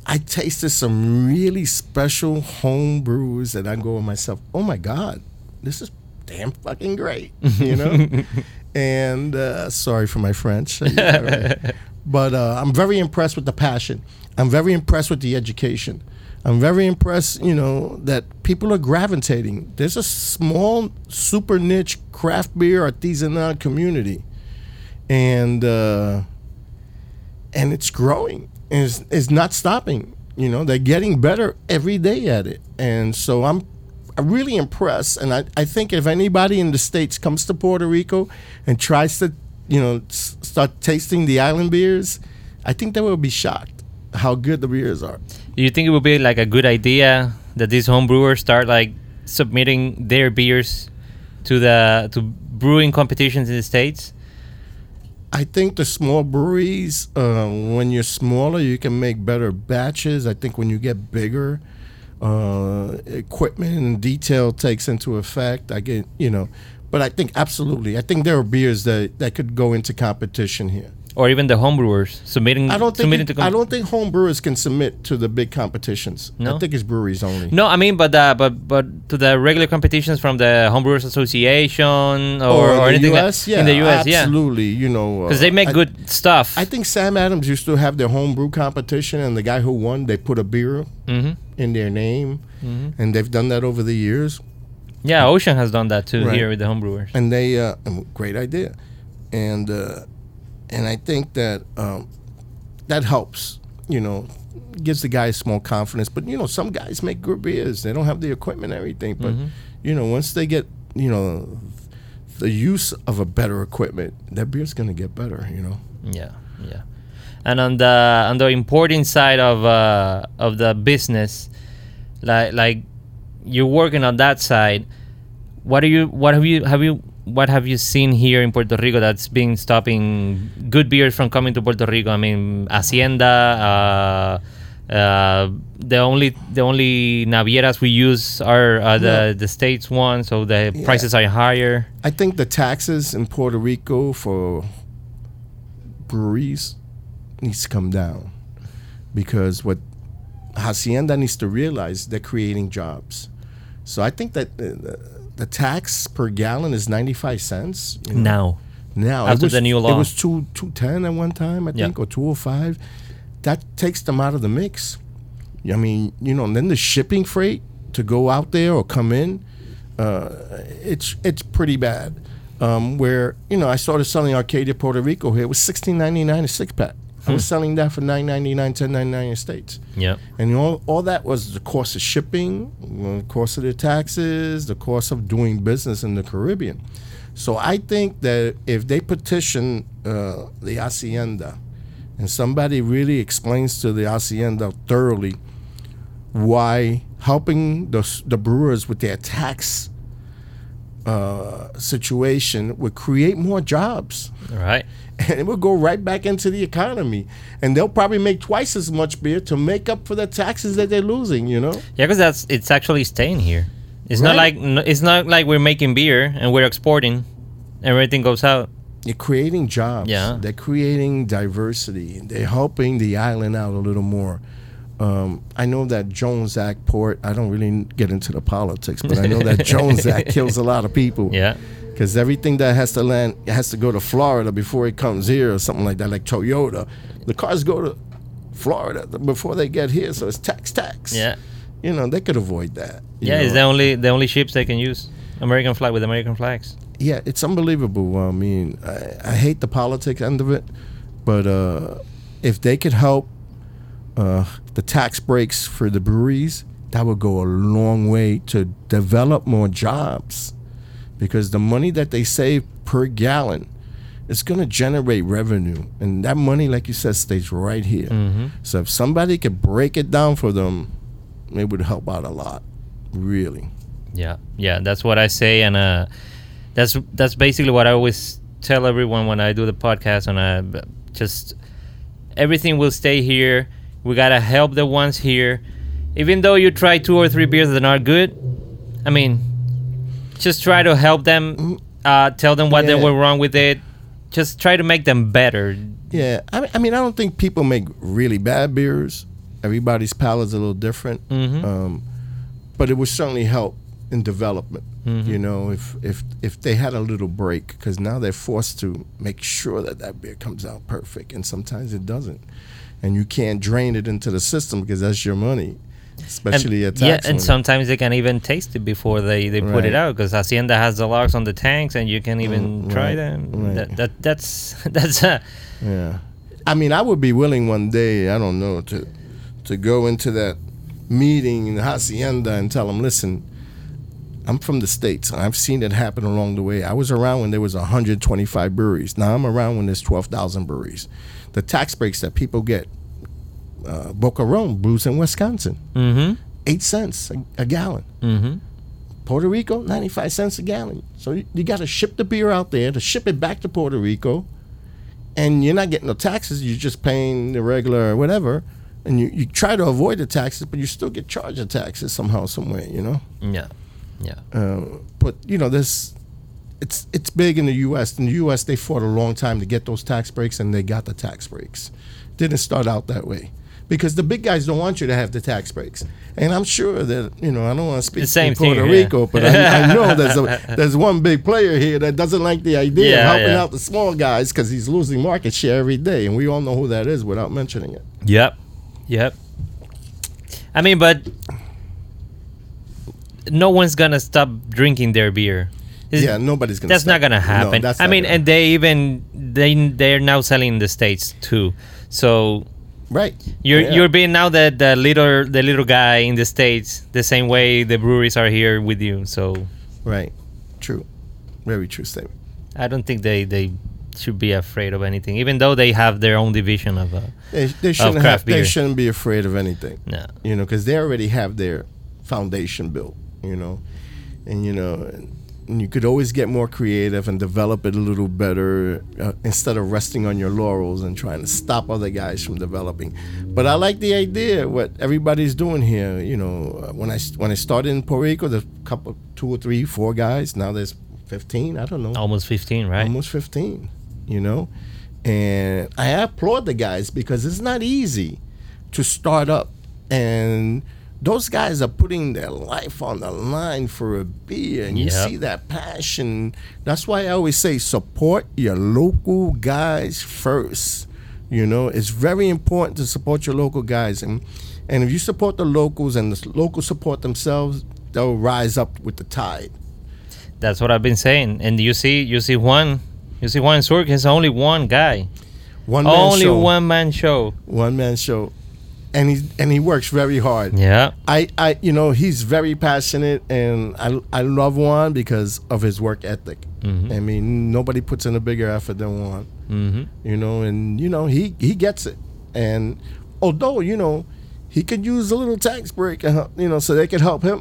I tasted some really special home brews that I go with myself, oh my God, this is damn fucking great, you know? and uh, sorry for my French. But uh, I'm very impressed with the passion. I'm very impressed with the education. I'm very impressed, you know, that people are gravitating. There's a small, super niche craft beer artisanal community. And, uh, and it's growing it's, it's not stopping you know they're getting better every day at it. And so i'm I'm really impressed. And I, I think if anybody in the states comes to puerto rico and tries to you know s- start tasting the island beers i think they will be shocked how good the beers are. Do you think it would be like a good idea that these home brewers start like submitting their beers to the to brewing competitions in the states? I think the small breweries, uh, when you're smaller, you can make better batches. I think when you get bigger, uh, equipment and detail takes into effect. I get, you know, but I think absolutely. I think there are beers that, that could go into competition here. Or even the home brewers submitting I don't think submitting it- I don't think home brewers can submit to the big competitions. No? I think it's breweries only. No, I mean, but uh, but but to the regular competitions from the Homebrewers Association or, or, in anything like- yeah, in the US, yeah, absolutely. You know, because uh, they make I- good stuff. I think Sam Adams used to have their homebrew competition, and the guy who won, they put a beer hmm in their name, and they've done that over the years. Yeah, Ocean has done that too Right. here with the homebrewers. And they, uh, great idea, and uh, and I think that um, that helps. You know, gives the guys more confidence. But you know, some guys make good beers. They don't have the equipment and everything. But you know, once they get you know the use of a better equipment, that beer's gonna get better. You know. Yeah, yeah. And on the on the importing side of uh, of the business, like like you're working on that side. what are you what have you have you what have you seen here in Puerto Rico that's been stopping good beers from coming to Puerto Rico? I mean, Hacienda. Uh, uh, the only the only navieras we use are uh, the Yeah. the states one, so the Yeah. prices are higher. I think the taxes in Puerto Rico for breweries needs to come down because what Hacienda needs to realize they're creating jobs. So I think that uh, the, tax per gallon is 95 cents. you know. Now, Now it After was, the new law. it was two two ten at one time, I Yeah. think, or two oh five. That takes them out of the mix. I mean, you know, and then the shipping freight to go out there or come in, uh, it's it's pretty bad. Um, where you know, I started selling Arcadia Puerto Rico here. It was sixteen ninety nine a six pack. I was selling that for nine ninety nine, ten ninety nine in states. yeah, And all, all that was the cost of shipping, the cost of the taxes, the cost of doing business in the Caribbean. So I think that if they petition uh, the Hacienda and somebody really explains to the Hacienda thoroughly why helping the, the brewers with their tax uh, situation would create more jobs all right. And it will go right back into the economy. And they'll probably make twice as much beer to make up for the taxes that they're losing. You know, Yeah, because that's it's actually staying here. It's not like it's not like we're making beer and we're exporting. Everything goes out. they're creating jobs. Yeah. they're creating diversity. They're helping the island out a little more. Um, I know that Jones Act port. I don't really get into the politics, but I know that Jones Act kills a lot of people. Yeah. Because everything that has to land it has to go to Florida before it comes here or something like that, like Toyota. The cars go to Florida before they get here, so it's tax tax. Yeah. you know they could avoid that. Yeah, it's the only the only ships they can use. American flag with American flags. yeah, it's unbelievable. I mean, I, I hate the politics end of it, but uh, if they could help uh, the tax breaks for the breweries, that would go a long way to develop more jobs, because the money that they save per gallon. It's going to generate revenue, and that money, like you said, stays right here. Mm-hmm. So if somebody could break it down for them, it would help out a lot, really. Yeah, yeah, that's what I say, and uh, that's that's basically what I always tell everyone when I do the podcast. And i just everything will stay here. We gotta help the ones here, even though you try two or three beers that are not good. I mean, just try to help them. Uh, tell them what they Mm-hmm. Were wrong with it. Just try to make them better. Yeah, I mean, I mean, I don't think people make really bad beers. Everybody's palate's a little different, Mhm. um, but it would certainly help in development. You know, if if if they had a little break, because now they're forced to make sure that that beer comes out perfect, and sometimes it doesn't, and you can't drain it into the system because that's your money, especially and, a tax. yeah, and sometimes they can even taste it before they, they put it out because Hacienda has the locks on the tanks and you can even Mm, try right, them. right. That, that that's that's uh, Yeah. I mean, I would be willing one day, I don't know, to to go into that meeting in Hacienda and tell them, listen, I'm from the States. I've seen it happen along the way. I was around when there was 125 breweries. Now I'm around when there's 12,000 breweries. The tax breaks that people get, uh, Boca Raton brews in Wisconsin, mm-hmm, eight cents a, a gallon. mm-hmm. Puerto Rico, 95 cents a gallon. So you, you got to ship the beer out there to ship it back to Puerto Rico. And you're not getting no taxes. You're just paying the regular whatever. And you, you try to avoid the taxes, but you still get charged the taxes somehow, somewhere, you know? Yeah, yeah, Uh, but, you know, this, it's, it's big in the U.S. In the U.S., they fought a long time to get those tax breaks, and they got the tax breaks. Didn't start out that way. Because the big guys don't want you to have the tax breaks. And I'm sure that, you know, I don't want to speak for Puerto yeah. Rico, but I, I know there's a, there's one big player here that doesn't like the idea Yeah, of helping yeah. out the small guys because he's losing market share every day, and we all know who that is without mentioning it. yep, yep. I mean, but no one's gonna stop drinking their beer. It's- yeah, nobody's gonna. that's stop. not gonna No, happen. that's I not mean, and they even they they're now selling in the states too. So right, You're Yeah. you're being now the the little the little guy in the states the same way the breweries are here with you. So right, true, very true statement. I don't think they they should be afraid of anything, even though they have their own division of. Uh, They, they shouldn't have. They shouldn't be afraid of anything. no. you know, because they already have their foundation built, you know, and you know, and you could always get more creative and develop it a little better uh, instead of resting on your laurels and trying to stop other guys from developing. But I like the idea what everybody's doing here. You know, uh, when I when I started in Puerto Rico, there's a couple, two or three, four guys. Now there's 15. I don't know, Almost 15, right? almost 15. You know, and I applaud the guys because it's not easy to start up and those guys are putting their life on the line for a beer and you Yep. see that passion that's why i always say support your local guys first you know it's very important to support your local guys and and if you support the locals and the locals support themselves they'll rise up with the tide That's what I've been saying. And you see, you see one, you see one is only one guy, one man only show one man show. one man show and he and he works very hard Yeah. I, I, you know, he's very passionate, and I, I love Juan because of his work ethic. Mhm. I mean, nobody puts in a bigger effort than Juan. hmm You know, and you know he he gets it. And although you know he could use a little tax break, you know, so they could help him.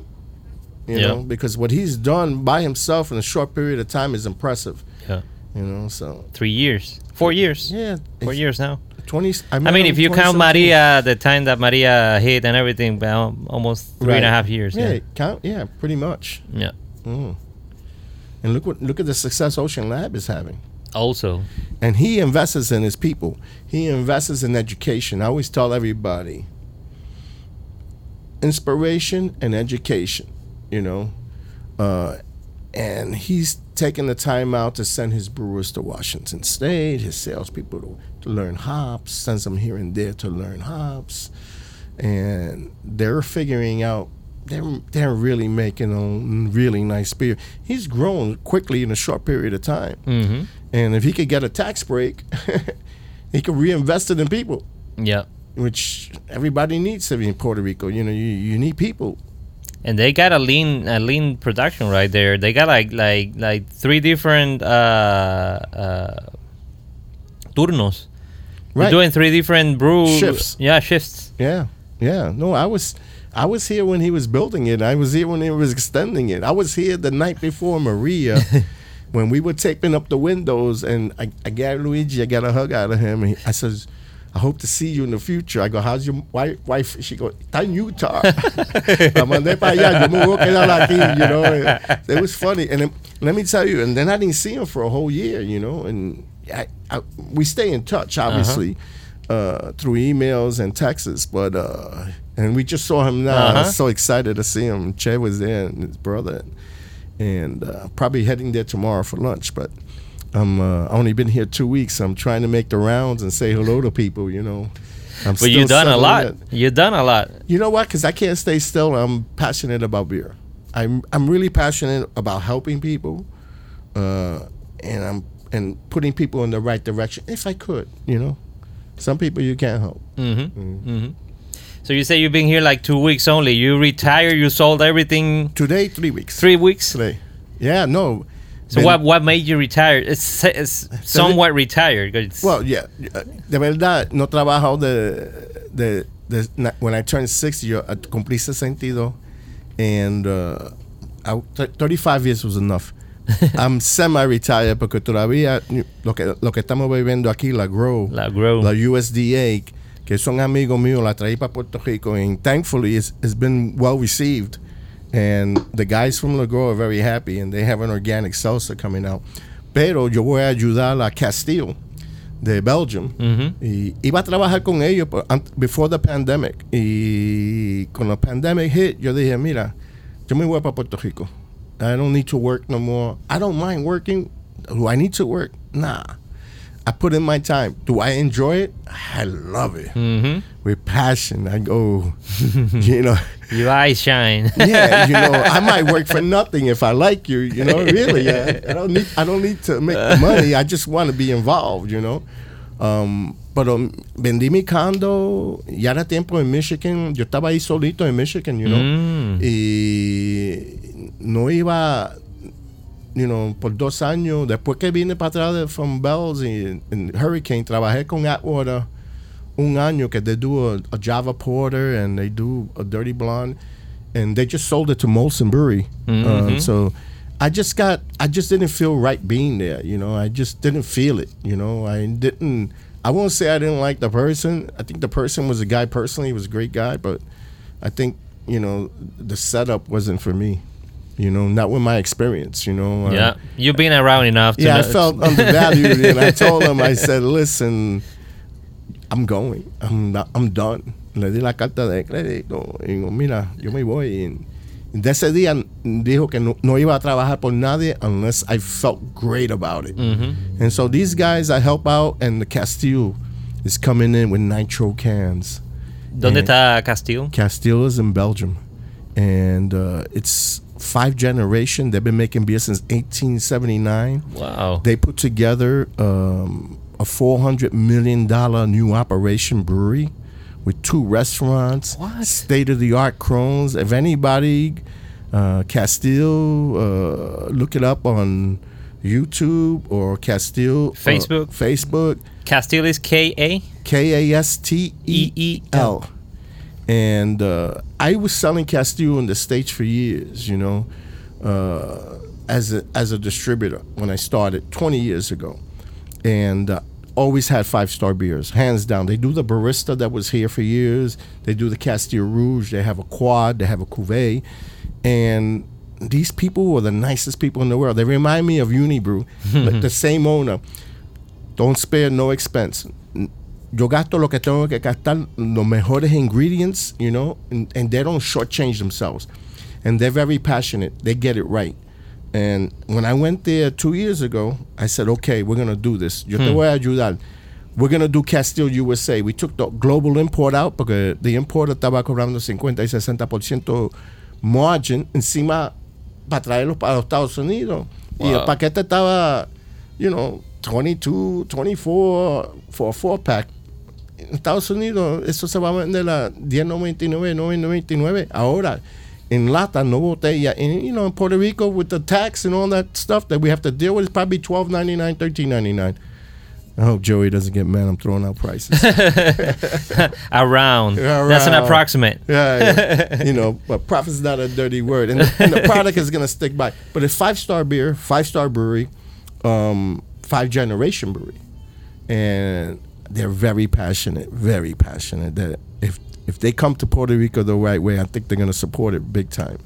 You Yeah. know, because what he's done by himself in a short period of time is impressive. Yeah. You know, so Three years, four years, yeah, four years now. Twenty. I met mean, if you count Maria, the time that Maria hit and everything, well, almost three and a half years. yeah, Yeah. count, yeah, pretty much. Yeah. Mm. And look what look at the success Ocean Lab is having. Also, and he invests in his people. He invests in education. I always tell everybody inspiration and education, you know. Uh, and he's taking the time out to send his brewers to Washington State, his salespeople to, to learn hops, sends them here and there to learn hops. And they're figuring out they're they're really making a really nice beer. He's grown quickly in a short period of time. hmm And if he could get a tax break, he could reinvest it in people, yeah. which everybody needs in Puerto Rico. You know, you, you need people. And they got a lean, a lean production right there. They got like, like, like three different uh, uh, turnos. They're Right. doing three different brew Shifts. Yeah, shifts. Yeah. Yeah. No, I was I was here when he was building it. I was here when he was extending it. I was here the night before Maria when we were taping up the windows and I, I got Luigi, I got a hug out of him. And he, I says, I hope to see you in the future. I go, how's your wife? wife? She go, está en Utah. La mandé para allá. Yo me voy a quedar aquí, you know. It, was funny. And then, let me tell you, and then I didn't see him for a whole year, you know. And I, I, we stay in touch, obviously, uh through emails and texts. But, uh, and we just saw him now. Uh-huh. was so excited to see him. Che was there and his brother. And uh, probably heading there tomorrow for lunch. But I'm uh, only been here two weeks. I'm trying to make the rounds and say hello to people, you know. I'm But you've done a lot. You've done a lot. You know what? Because I can't stay still. I'm passionate about beer. I'm I'm really passionate about helping people, uh, and I'm and putting people in the right direction. If I could, you know, some people you can't help. Mm-hmm. Mm-hmm. So you say you've been here like two weeks only. You retired. You sold everything. Today, three weeks. Three weeks. Today, yeah, no. So what what made you retire? It's, it's somewhat retired. it's- Well, yeah, uh, de verdad, no trabajo de, de, de when I turned 60, yo uh, cumplí 62, and uh, I, th- 35 years was enough. I'm semi-retired porque todavía lo que, lo que estamos viviendo aquí, la Grow, la grow. la USDA, que son amigos míos, la traí para Puerto Rico, and thankfully it's, it's been well received. And the guys from La Grow are very happy, and they have an organic salsa coming out. Pero yo voy a ayudar a Kasteel de Belgium. Mhm. Y iba a trabajar con ellos before the pandemic. Y con la pandemic hit, yo dije, mira, yo me voy para Puerto Rico. I don't need to work no more. I don't mind working. Do I need to work? Nah. I put in my time. Do I enjoy it? I love it. Mhm. With passion. I go, you know, Your eyes shine. yeah, you know, I might work for nothing if I like you, you know, really. Yeah. I don't need I don't need to make the money. I just want to be involved, you know. Um, pero vendí mi condo, ya era tiempo en Michigan, yo estaba ahí solito en Michigan, you know. Mm. Y no iba, you know, por dos años. Después que vine para atrás de From Bells y en Hurricane, trabajé con Atwater un año que they do a, a Java Porter and they do a Dirty Blonde. And they just sold it to Molson Brewery. Uh, Mhm. so I just got, I just didn't feel right being there. You know, I just didn't feel it. You know, I didn't. I won't say I didn't like the person. I think the person was a guy personally. He was a great guy, but I think you know the setup wasn't for me. You know, not with my experience. You know. Uh, Yeah, you've been around enough. To yeah, I felt undervalued, and I told him, I said, "Listen, I'm going. I'm not, I'm done." Le di la carta de crédito y digo, "Mira, yo me voy." Y de ese día dijo que no, no iba a trabajar por nadie unless I felt great about it. Mm-hmm. And so these guys I help out, and the Kasteel is coming in with nitro cans. ¿Dónde and- está Kasteel? Kasteel is in Belgium, and uh, it's five generation. They've been making beer since 1879. Wow. They put together um, a 400 million dollar new operation brewery with two restaurants, state of the art Krones. If anybody, uh, Kasteel, uh, look it up on YouTube or Kasteel uh, Facebook. Facebook. Kasteel is K A. K A S T E E L. And uh, I was selling Kasteel in the States for years, you know, uh, as, a, as a distributor when I started 20 years ago. And uh, always had five star beers, hands down. They do the Barista that was here for years, they do the Kasteel Rouge, they have a quad, they have a cuvee. And these people were the nicest people in the world. They remind me of Unibroue, like the same owner. Don't spare no expense. Yo gasto lo que tengo que gastar, los mejores ingredients, you know, and, and they don't shortchange themselves. And they're very passionate. They get it right. And when I went there two years ago, I said, okay, we're going to do this. Yo te voy a ayudar. We're going to do Castile USA. We took the global import out porque the importer estaba cobrando 50 y 60% margin encima para traerlos para los Estados Unidos. Y el paquete estaba, you know, 22, 24 for a four pack. En Estados Unidos eso se va a vender a 10.99, 9.99 ahora en lata, no botella. And you know, in Puerto Rico with the tax and all that stuff that we have to deal with, it's probably 12.99, 13.99. I hope Joey doesn't get mad. I'm throwing out prices. Around. That's an approximate. yeah, yeah. you know, but profit's not a dirty word, and the, and the product is gonna stick by. But it's five star beer, five star brewery, um, five generation brewery, and they're very passionate, very passionate. That if if they come to Puerto Rico the right way, I think they're gonna support it big time.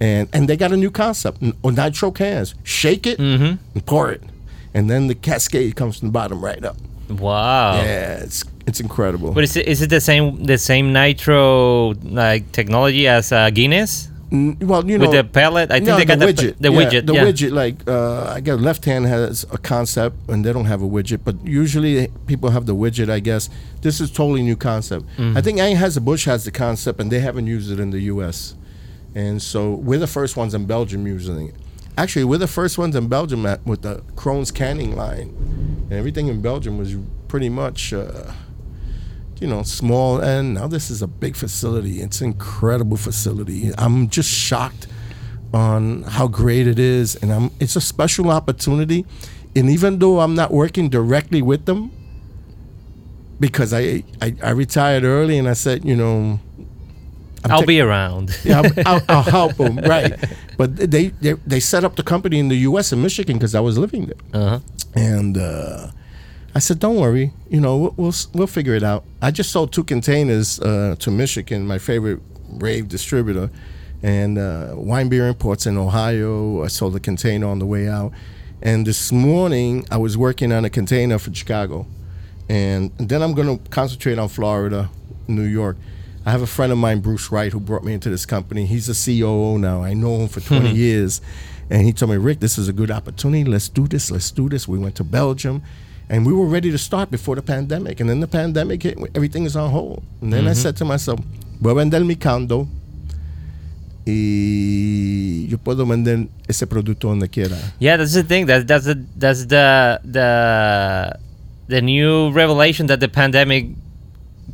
And and they got a new concept, n- or nitro cans. Shake it Mm-hmm. and pour it, and then the cascade comes from the bottom right up. Wow. Yeah, it's it's incredible. But is it, is it the same the same nitro like technology as uh, Guinness well, you know, with the pellet? I think No, they got the the, widget. the yeah, widget. The yeah. widget, like uh, I guess left hand has a concept, and they don't have a widget. But usually people have the widget. I guess this is totally new concept. Mm-hmm. I think Anheuser Busch has the concept, and they haven't used it in the U.S. And so we're the first ones in Belgium using it. Actually, we're the first ones in Belgium at, with the Krones canning line, and everything in Belgium was pretty much. Uh, you know, small and now this is a big facility. It's an incredible facility. I'm just shocked on how great it is and I'm it's a special opportunity. And even though I'm not working directly with them, because I I, I retired early and I said, you know, I'm I'll ta- be around. yeah, I'll, I'll, I'll help them, right? But they, they they set up the company in the U.S. in Michigan because I was living there. Uh-huh. And uh, I said, "Don't worry, you know, we'll, we'll we'll figure it out." I just sold two containers uh, to Michigan, my favorite rave distributor, and uh, wine beer imports in Ohio. I sold a container on the way out, and this morning I was working on a container for Chicago, and then I'm going to concentrate on Florida, New York. I have a friend of mine, Bruce Wright, who brought me into this company. He's a COO now. I know him for 20 years. And he told me, Rick, this is a good opportunity. Let's do this. Let's do this. We went to Belgium and we were ready to start before the pandemic. And then the pandemic hit, everything is on hold. And then I mm-hmm. said to myself, voy a vender mi condo y yo puedo vender ese producto donde quiera. Yeah, that's the thing. That that's the that's the the the new revelation that the pandemic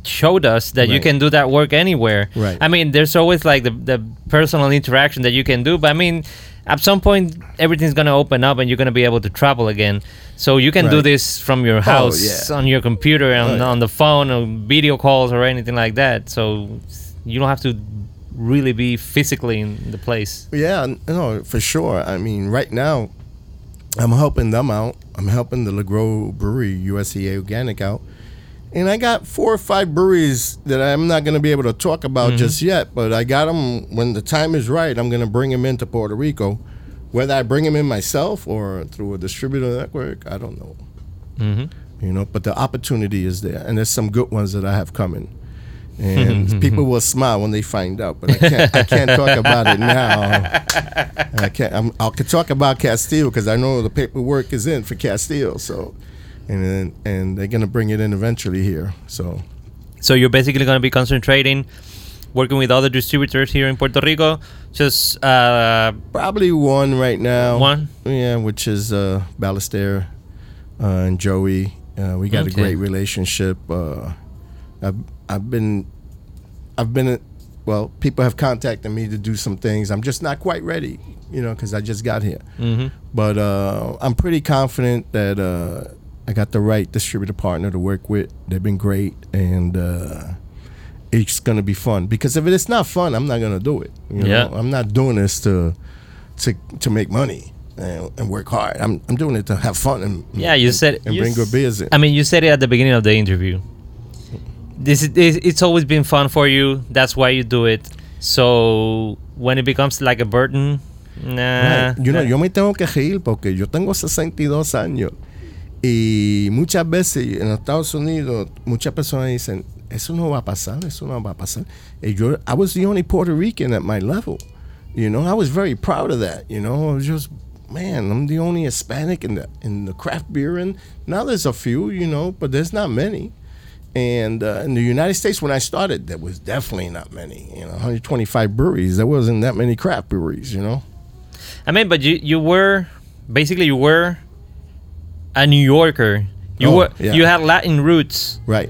showed us that you can do that work anywhere. Right. I mean, there's always like the the personal interaction that you can do, but I mean, at some point everything's gonna open up and you're gonna be able to travel again. So you can do this from your oh, house, yeah. on your computer, and Oh, on the phone, or video calls or anything like that. So you don't have to really be physically in the place. Yeah, no, for sure. I mean, right now, I'm helping them out. I'm helping the LeGros Brewery, USDA Organic out. And I got four or five breweries that I'm not going to be able to talk about just yet, but I got them when the time is right. I'm going to bring them into Puerto Rico. Whether I bring them in myself or through a distributor network, I don't know. hmm You know, but the opportunity is there, and there's some good ones that I have coming. And people will smile when they find out, but I can't. I can't talk about it now. I can't. I'm, I can talk about Kasteel because I know the paperwork is in for Kasteel. So, and then, and they're gonna bring it in eventually here. So So you're basically going to be concentrating, working with other distributors here in Puerto Rico. Just uh, probably one right now. one. Yeah, which is uh, Ballester uh, and Joey. Uh, we got Okay. a great relationship. Uh, I've I've been I've been well. People have contacted me to do some things. I'm just not quite ready, you know, because I just got here. hmm But uh, I'm pretty confident that uh, I got the right distributor partner to work with. They've been great, and uh, it's gonna be fun. Because if it's not fun, I'm not gonna do it. You Yeah. know? I'm not doing this to to to make money and, and work hard. I'm I'm doing it to have fun and Yeah, you and, said and you bring good beers in. I mean, you said it at the beginning of the interview. This is it's always been fun for you. That's why you do it. So when it becomes like a burden, nah. Right. You know, yo me tengo que reír porque yo tengo 62 años y muchas veces en Estados Unidos muchas personas dicen eso no va a pasar, eso no va a pasar. Y yo, I was the only Puerto Rican at my level. You know, I was very proud of that. You know, I was just man, I'm the only Hispanic in the in the craft beer and now there's a few, you know, but there's not many. And uh, in the United States, when I started, there was definitely not many. You know, 125 breweries. There wasn't that many craft breweries. You know. I mean, but you you were basically you were a New Yorker. You Oh, were yeah. you had Latin roots. Right.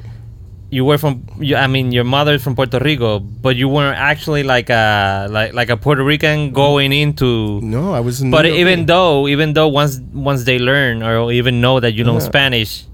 You were from you, I mean your mother's from Puerto Rico, but you weren't actually like a like like a Puerto Rican going into. No, I was in. But New York. even though even though once once they learn or even know that you know Yeah. Spanish,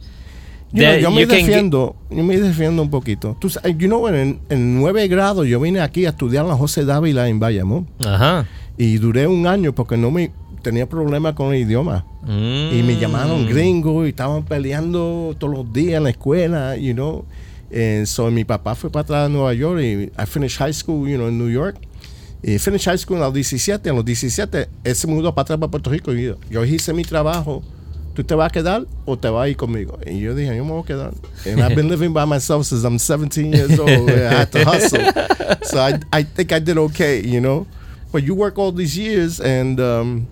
You know, yo me get- defiendo, yo me defiendo un poquito. Tú you know, en, en nueve grados yo vine aquí a estudiar la José Dávila en Bayamón Ajá. y duré un año porque no me tenía problemas con el idioma y me llamaron Mm. gringo y estaban peleando todos los días en la escuela, you know. And so mi papá fue para atrás a Nueva York y I finished high school, you know, in New York. Y finished high school a los 17. A los 17 él se mudó para atrás para Puerto Rico y yo, yo hice mi trabajo. ¿Tú te vas a quedar o te vas a ir conmigo? Y yo dije, yo me voy a quedar. And I've been living by myself since I'm 17 years old. I had to hustle. So I, I think I did okay, you know. But you work all these years and, um,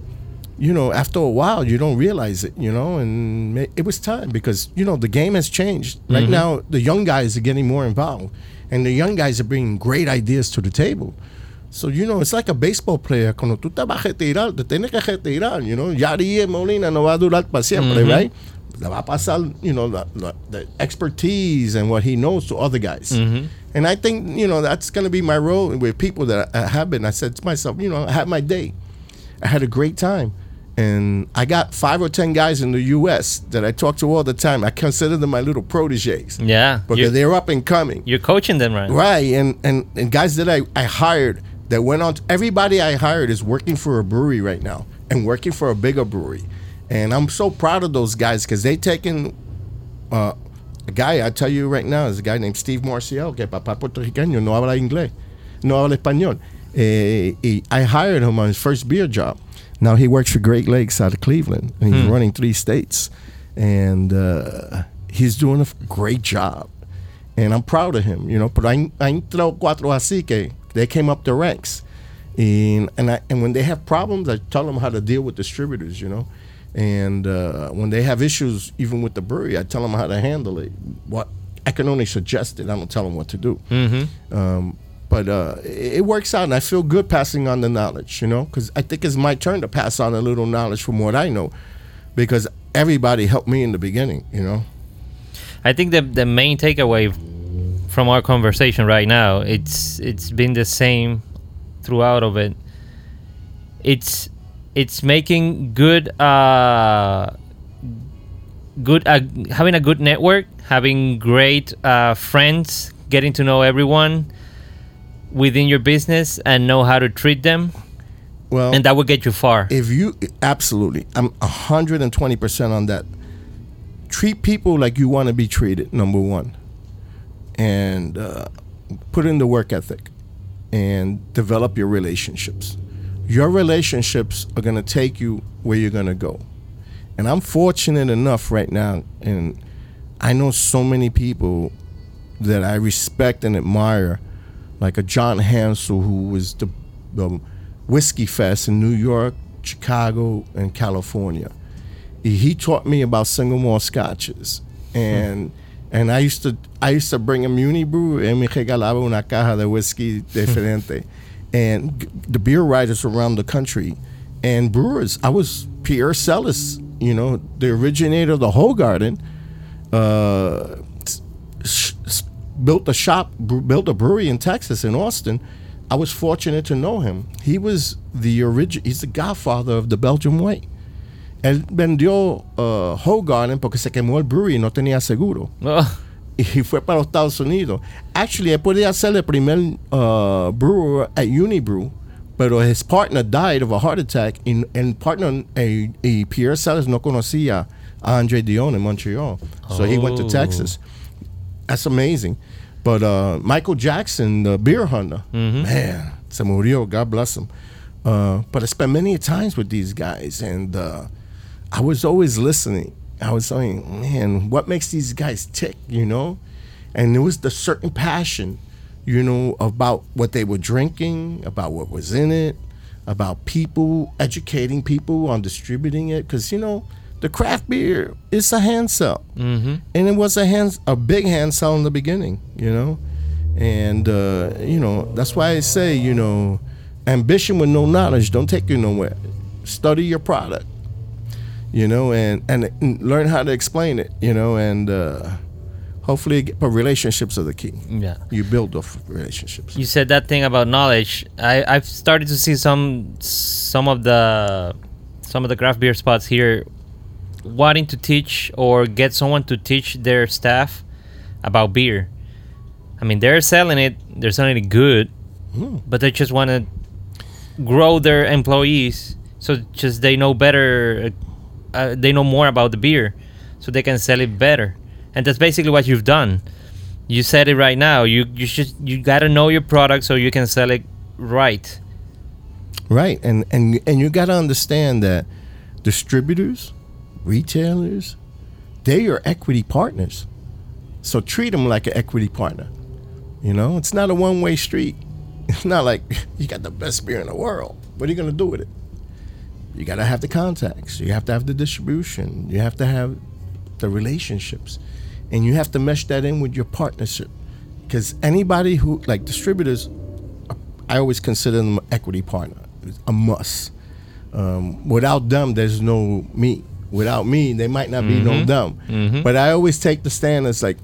you know, after a while, you don't realize it, you know, and it was time because, you know, the game has changed. Right now, the young guys are getting more involved, and the young guys are bringing great ideas to the table. So, you know, it's like a baseball player. Cuando tú te vas a retirar, te tienes que retirar, you know. Yadi Molina no va a durar para siempre, Mhm. right? Le va a pasar, you know, the, the, the expertise and what he knows to other guys. Mhm. And I think, you know, that's going to be my role with people that I have been. I said to myself, you know, I had my day. I had a great time. And I got five or 10 guys in the U.S. that I talk to all the time. I consider them my little proteges Yeah. because they're up and coming. you're coaching them right. Right. And, and, and guys that I, I hired that went on, To, everybody I hired is working for a brewery right now and working for a bigger brewery. And I'm so proud of those guys because they taken uh, a guy, I tell you right now, is a guy named Steve Marcial, que papá puertorriqueño, no habla inglés, no habla español. Eh, y I hired him on his first beer job. Now he works for Great Lakes out of Cleveland, and he's running three states. And uh, he's doing a great job. And I'm proud of him, you know. But I, I entrado cuatro así que they came up the ranks. And, and, I, and when they have problems, I tell them how to deal with distributors, you know. And uh, when they have issues, even with the brewery, I tell them how to handle it. What I can only suggest it. I don't tell them what to do. Mm-hmm. Um, but uh, it, works out, and I feel good passing on the knowledge, you know, because I think it's my turn to pass on a little knowledge from what I know, because everybody helped me in the beginning, you know. I think the the main takeaway from our conversation right now it's it's been the same throughout of it. It's it's making good uh good uh, having a good network, having great uh, friends, getting to know everyone, within your business and know how to treat them, Well, and that will get you far. if you absolutely, I'm 120 percent on that. Treat people like you want to be treated. Number one, and uh, put in the work ethic, and develop your relationships. Your relationships are going to take you where you're going to go. And I'm fortunate enough right now, and I know so many people that I respect and admire, like a John Hansell, who was the, the Whiskey Fest in New York, Chicago, and California. He, taught me about single malt scotches, and and I used to I used to bring him Unibroue, and me regalaba una caja de whiskey diferente, and the beer writers around the country, and brewers. I was Pierre Celis, you know, the originator of the Hoegaarden uh, built a shop, built a brewery in Texas, in Austin. I was fortunate to know him. He was the origin. He's the godfather of the Belgian White. Él vendió uh, Hoegaarden porque se quemó el brewery y no tenía seguro. Oh, Y fue para los Estados Unidos. Actually, él podía ser el primer uh, brewer at Unibroue, pero his partner died of a heart attack. Y el partner, eh, y Pierre Celis no conocía a Andre Dion in Montreal. So he went to Oh. Texas. That's amazing. But uh, Michael Jackson, the beer hunter, man, se murió. God bless him. Uh, but I spent many times with these guys, and uh, I was always listening. I was saying, man, what makes these guys tick, you know? And it was the certain passion, you know, about what they were drinking, about what was in it, about people, educating people on distributing it. Because, you know, the craft beer is a hand sell. mm-hmm. And it was a hand, a big hand sell in the beginning, you know? And, uh, you know, that's why I say, you know, ambition with no knowledge don't take you nowhere. Study your product, you know, and, and, learn how to explain it, you know, and uh, hopefully, but relationships are the key. Yeah. You build off relationships. You said that thing about knowledge. I I've started to see some some of the some of the craft beer spots here wanting to teach or get someone to teach their staff about beer. I mean, they're selling it, they're selling it good, Mm. but they just want to grow their employees so just they know better uh, they know more about the beer so they can sell it better and that's basically what you've done you said it right now you you should you got to know your product so you can sell it right Right, and and and you got to understand that distributors, retailers, they are equity partners. So treat them like an equity partner. You know, it's not a one-way street. It's not like you got the best beer in the world. What are you going to do with it? You got to have the contacts. You have to have the distribution. You have to have the relationships, and you have to mesh that in with your partnership. Because anybody who like distributors I always consider them equity partner, It's a must. Um, without them, there's no me. Without me, they might not be no them. Mhm. But I always take the stand as like,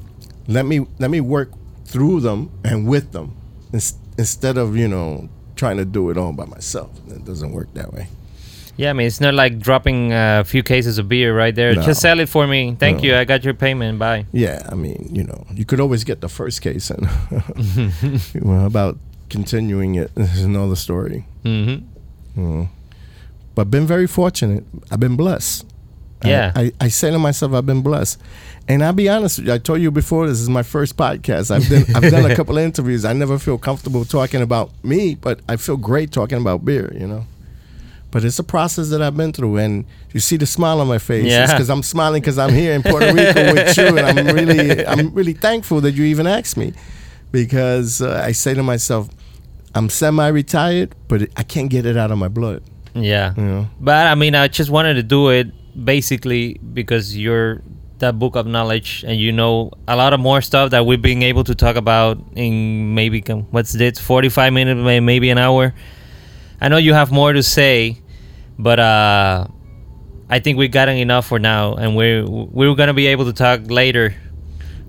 let me let me work through them and with them, ins- instead of you know trying to do it all by myself. It doesn't work that way. yeah i mean it's not like dropping a few cases of beer right there No. just sell it for me thank No. you i got your payment bye Yeah, I mean, you know, you could always get the first case, and well, about continuing it is another story. mm-hmm. Mm. But been very fortunate. I've been blessed. I- Yeah. I, I, say to myself, I've been blessed. And I'll be honest with you, I told you before this is my first podcast. I've done I've done a couple of interviews. I never feel comfortable talking about me, but I feel great talking about beer, you know. But it's a process that I've been through, and you see the smile on my face. Yeah. because I'm smiling because I'm here in Puerto Rico with you, and I'm really, I'm really thankful that you even asked me, because uh, I say to myself, I'm semi-retired, but I can't get it out of my blood. yeah You know, But I mean, I just wanted to do it basically because you're that book of knowledge and you know a lot of more stuff that we've been able to talk about in maybe what's this 45 minutes, maybe an hour. I know you have more to say, but uh, I think we've gotten enough for now, and we're we're gonna be able to talk later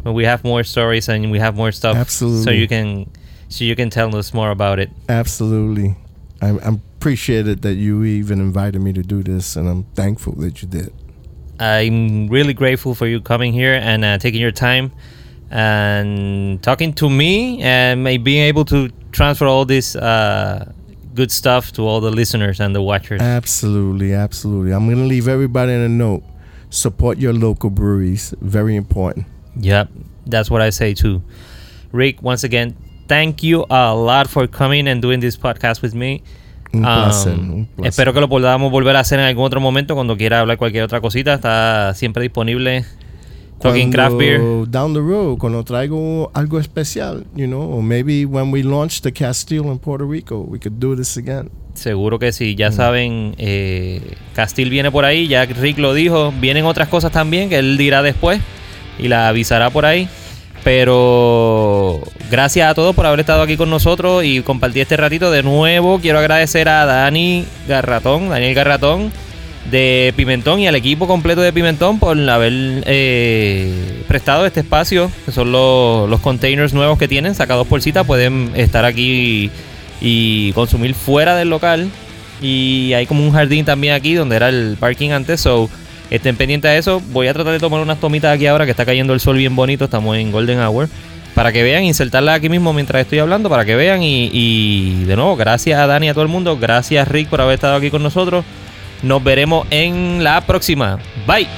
when we have more stories and we have more stuff. absolutely So you can so you can tell us more about it. absolutely. I, I'm appreciated that you even invited me to do this, and I'm thankful that you did. I'm really grateful for you coming here and uh, taking your time and talking to me and being able to transfer all this uh, good stuff to all the listeners and the watchers. Absolutely, absolutely. I'm going to leave everybody in a note. Support your local breweries. Very important. Yep, that's what I say too. Rick, once again, thank you a lot for coming and doing this podcast with me. Un placer, Um, un placer. espero que lo podamos volver a hacer en algún otro momento cuando quiera hablar cualquier otra cosita. Está siempre disponible. Talking Craft Beer. Down the road, cuando traigo algo especial, you know, or maybe when we launch the Castile in Puerto Rico, we could do this again. Seguro que sí. Mm. Ya saben, eh, Castil viene por ahí. Ya Rick lo dijo. Vienen otras cosas también que él dirá después y la avisará por ahí. Pero gracias a todos por haber estado aquí con nosotros y compartir este ratito. De nuevo, quiero agradecer a Dani Garratón, Daniel Garratón de Pimentón y al equipo completo de Pimentón por haber eh, prestado este espacio, que son los, containers nuevos que tienen, sacados por cita. Pueden estar aquí y consumir fuera del local. Y hay como un jardín también aquí donde era el parking antes. So, estén pendientes de eso. Voy a tratar de tomar unas tomitas aquí ahora que está cayendo el sol bien bonito. Estamos en Golden Hour. Para que vean, insertarlas aquí mismo mientras estoy hablando. Para que vean. Y, y de nuevo, gracias a Dani y a todo el mundo. Gracias Rick por haber estado aquí con nosotros. Nos veremos en la próxima. Bye.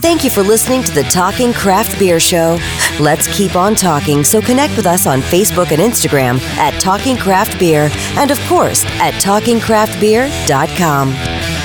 Thank you for listening to the Talking Craft Beer Show. Let's keep on talking, so connect with us on Facebook and Instagram at Talking Craft Beer and, of course, at TalkingCraftBeer.com.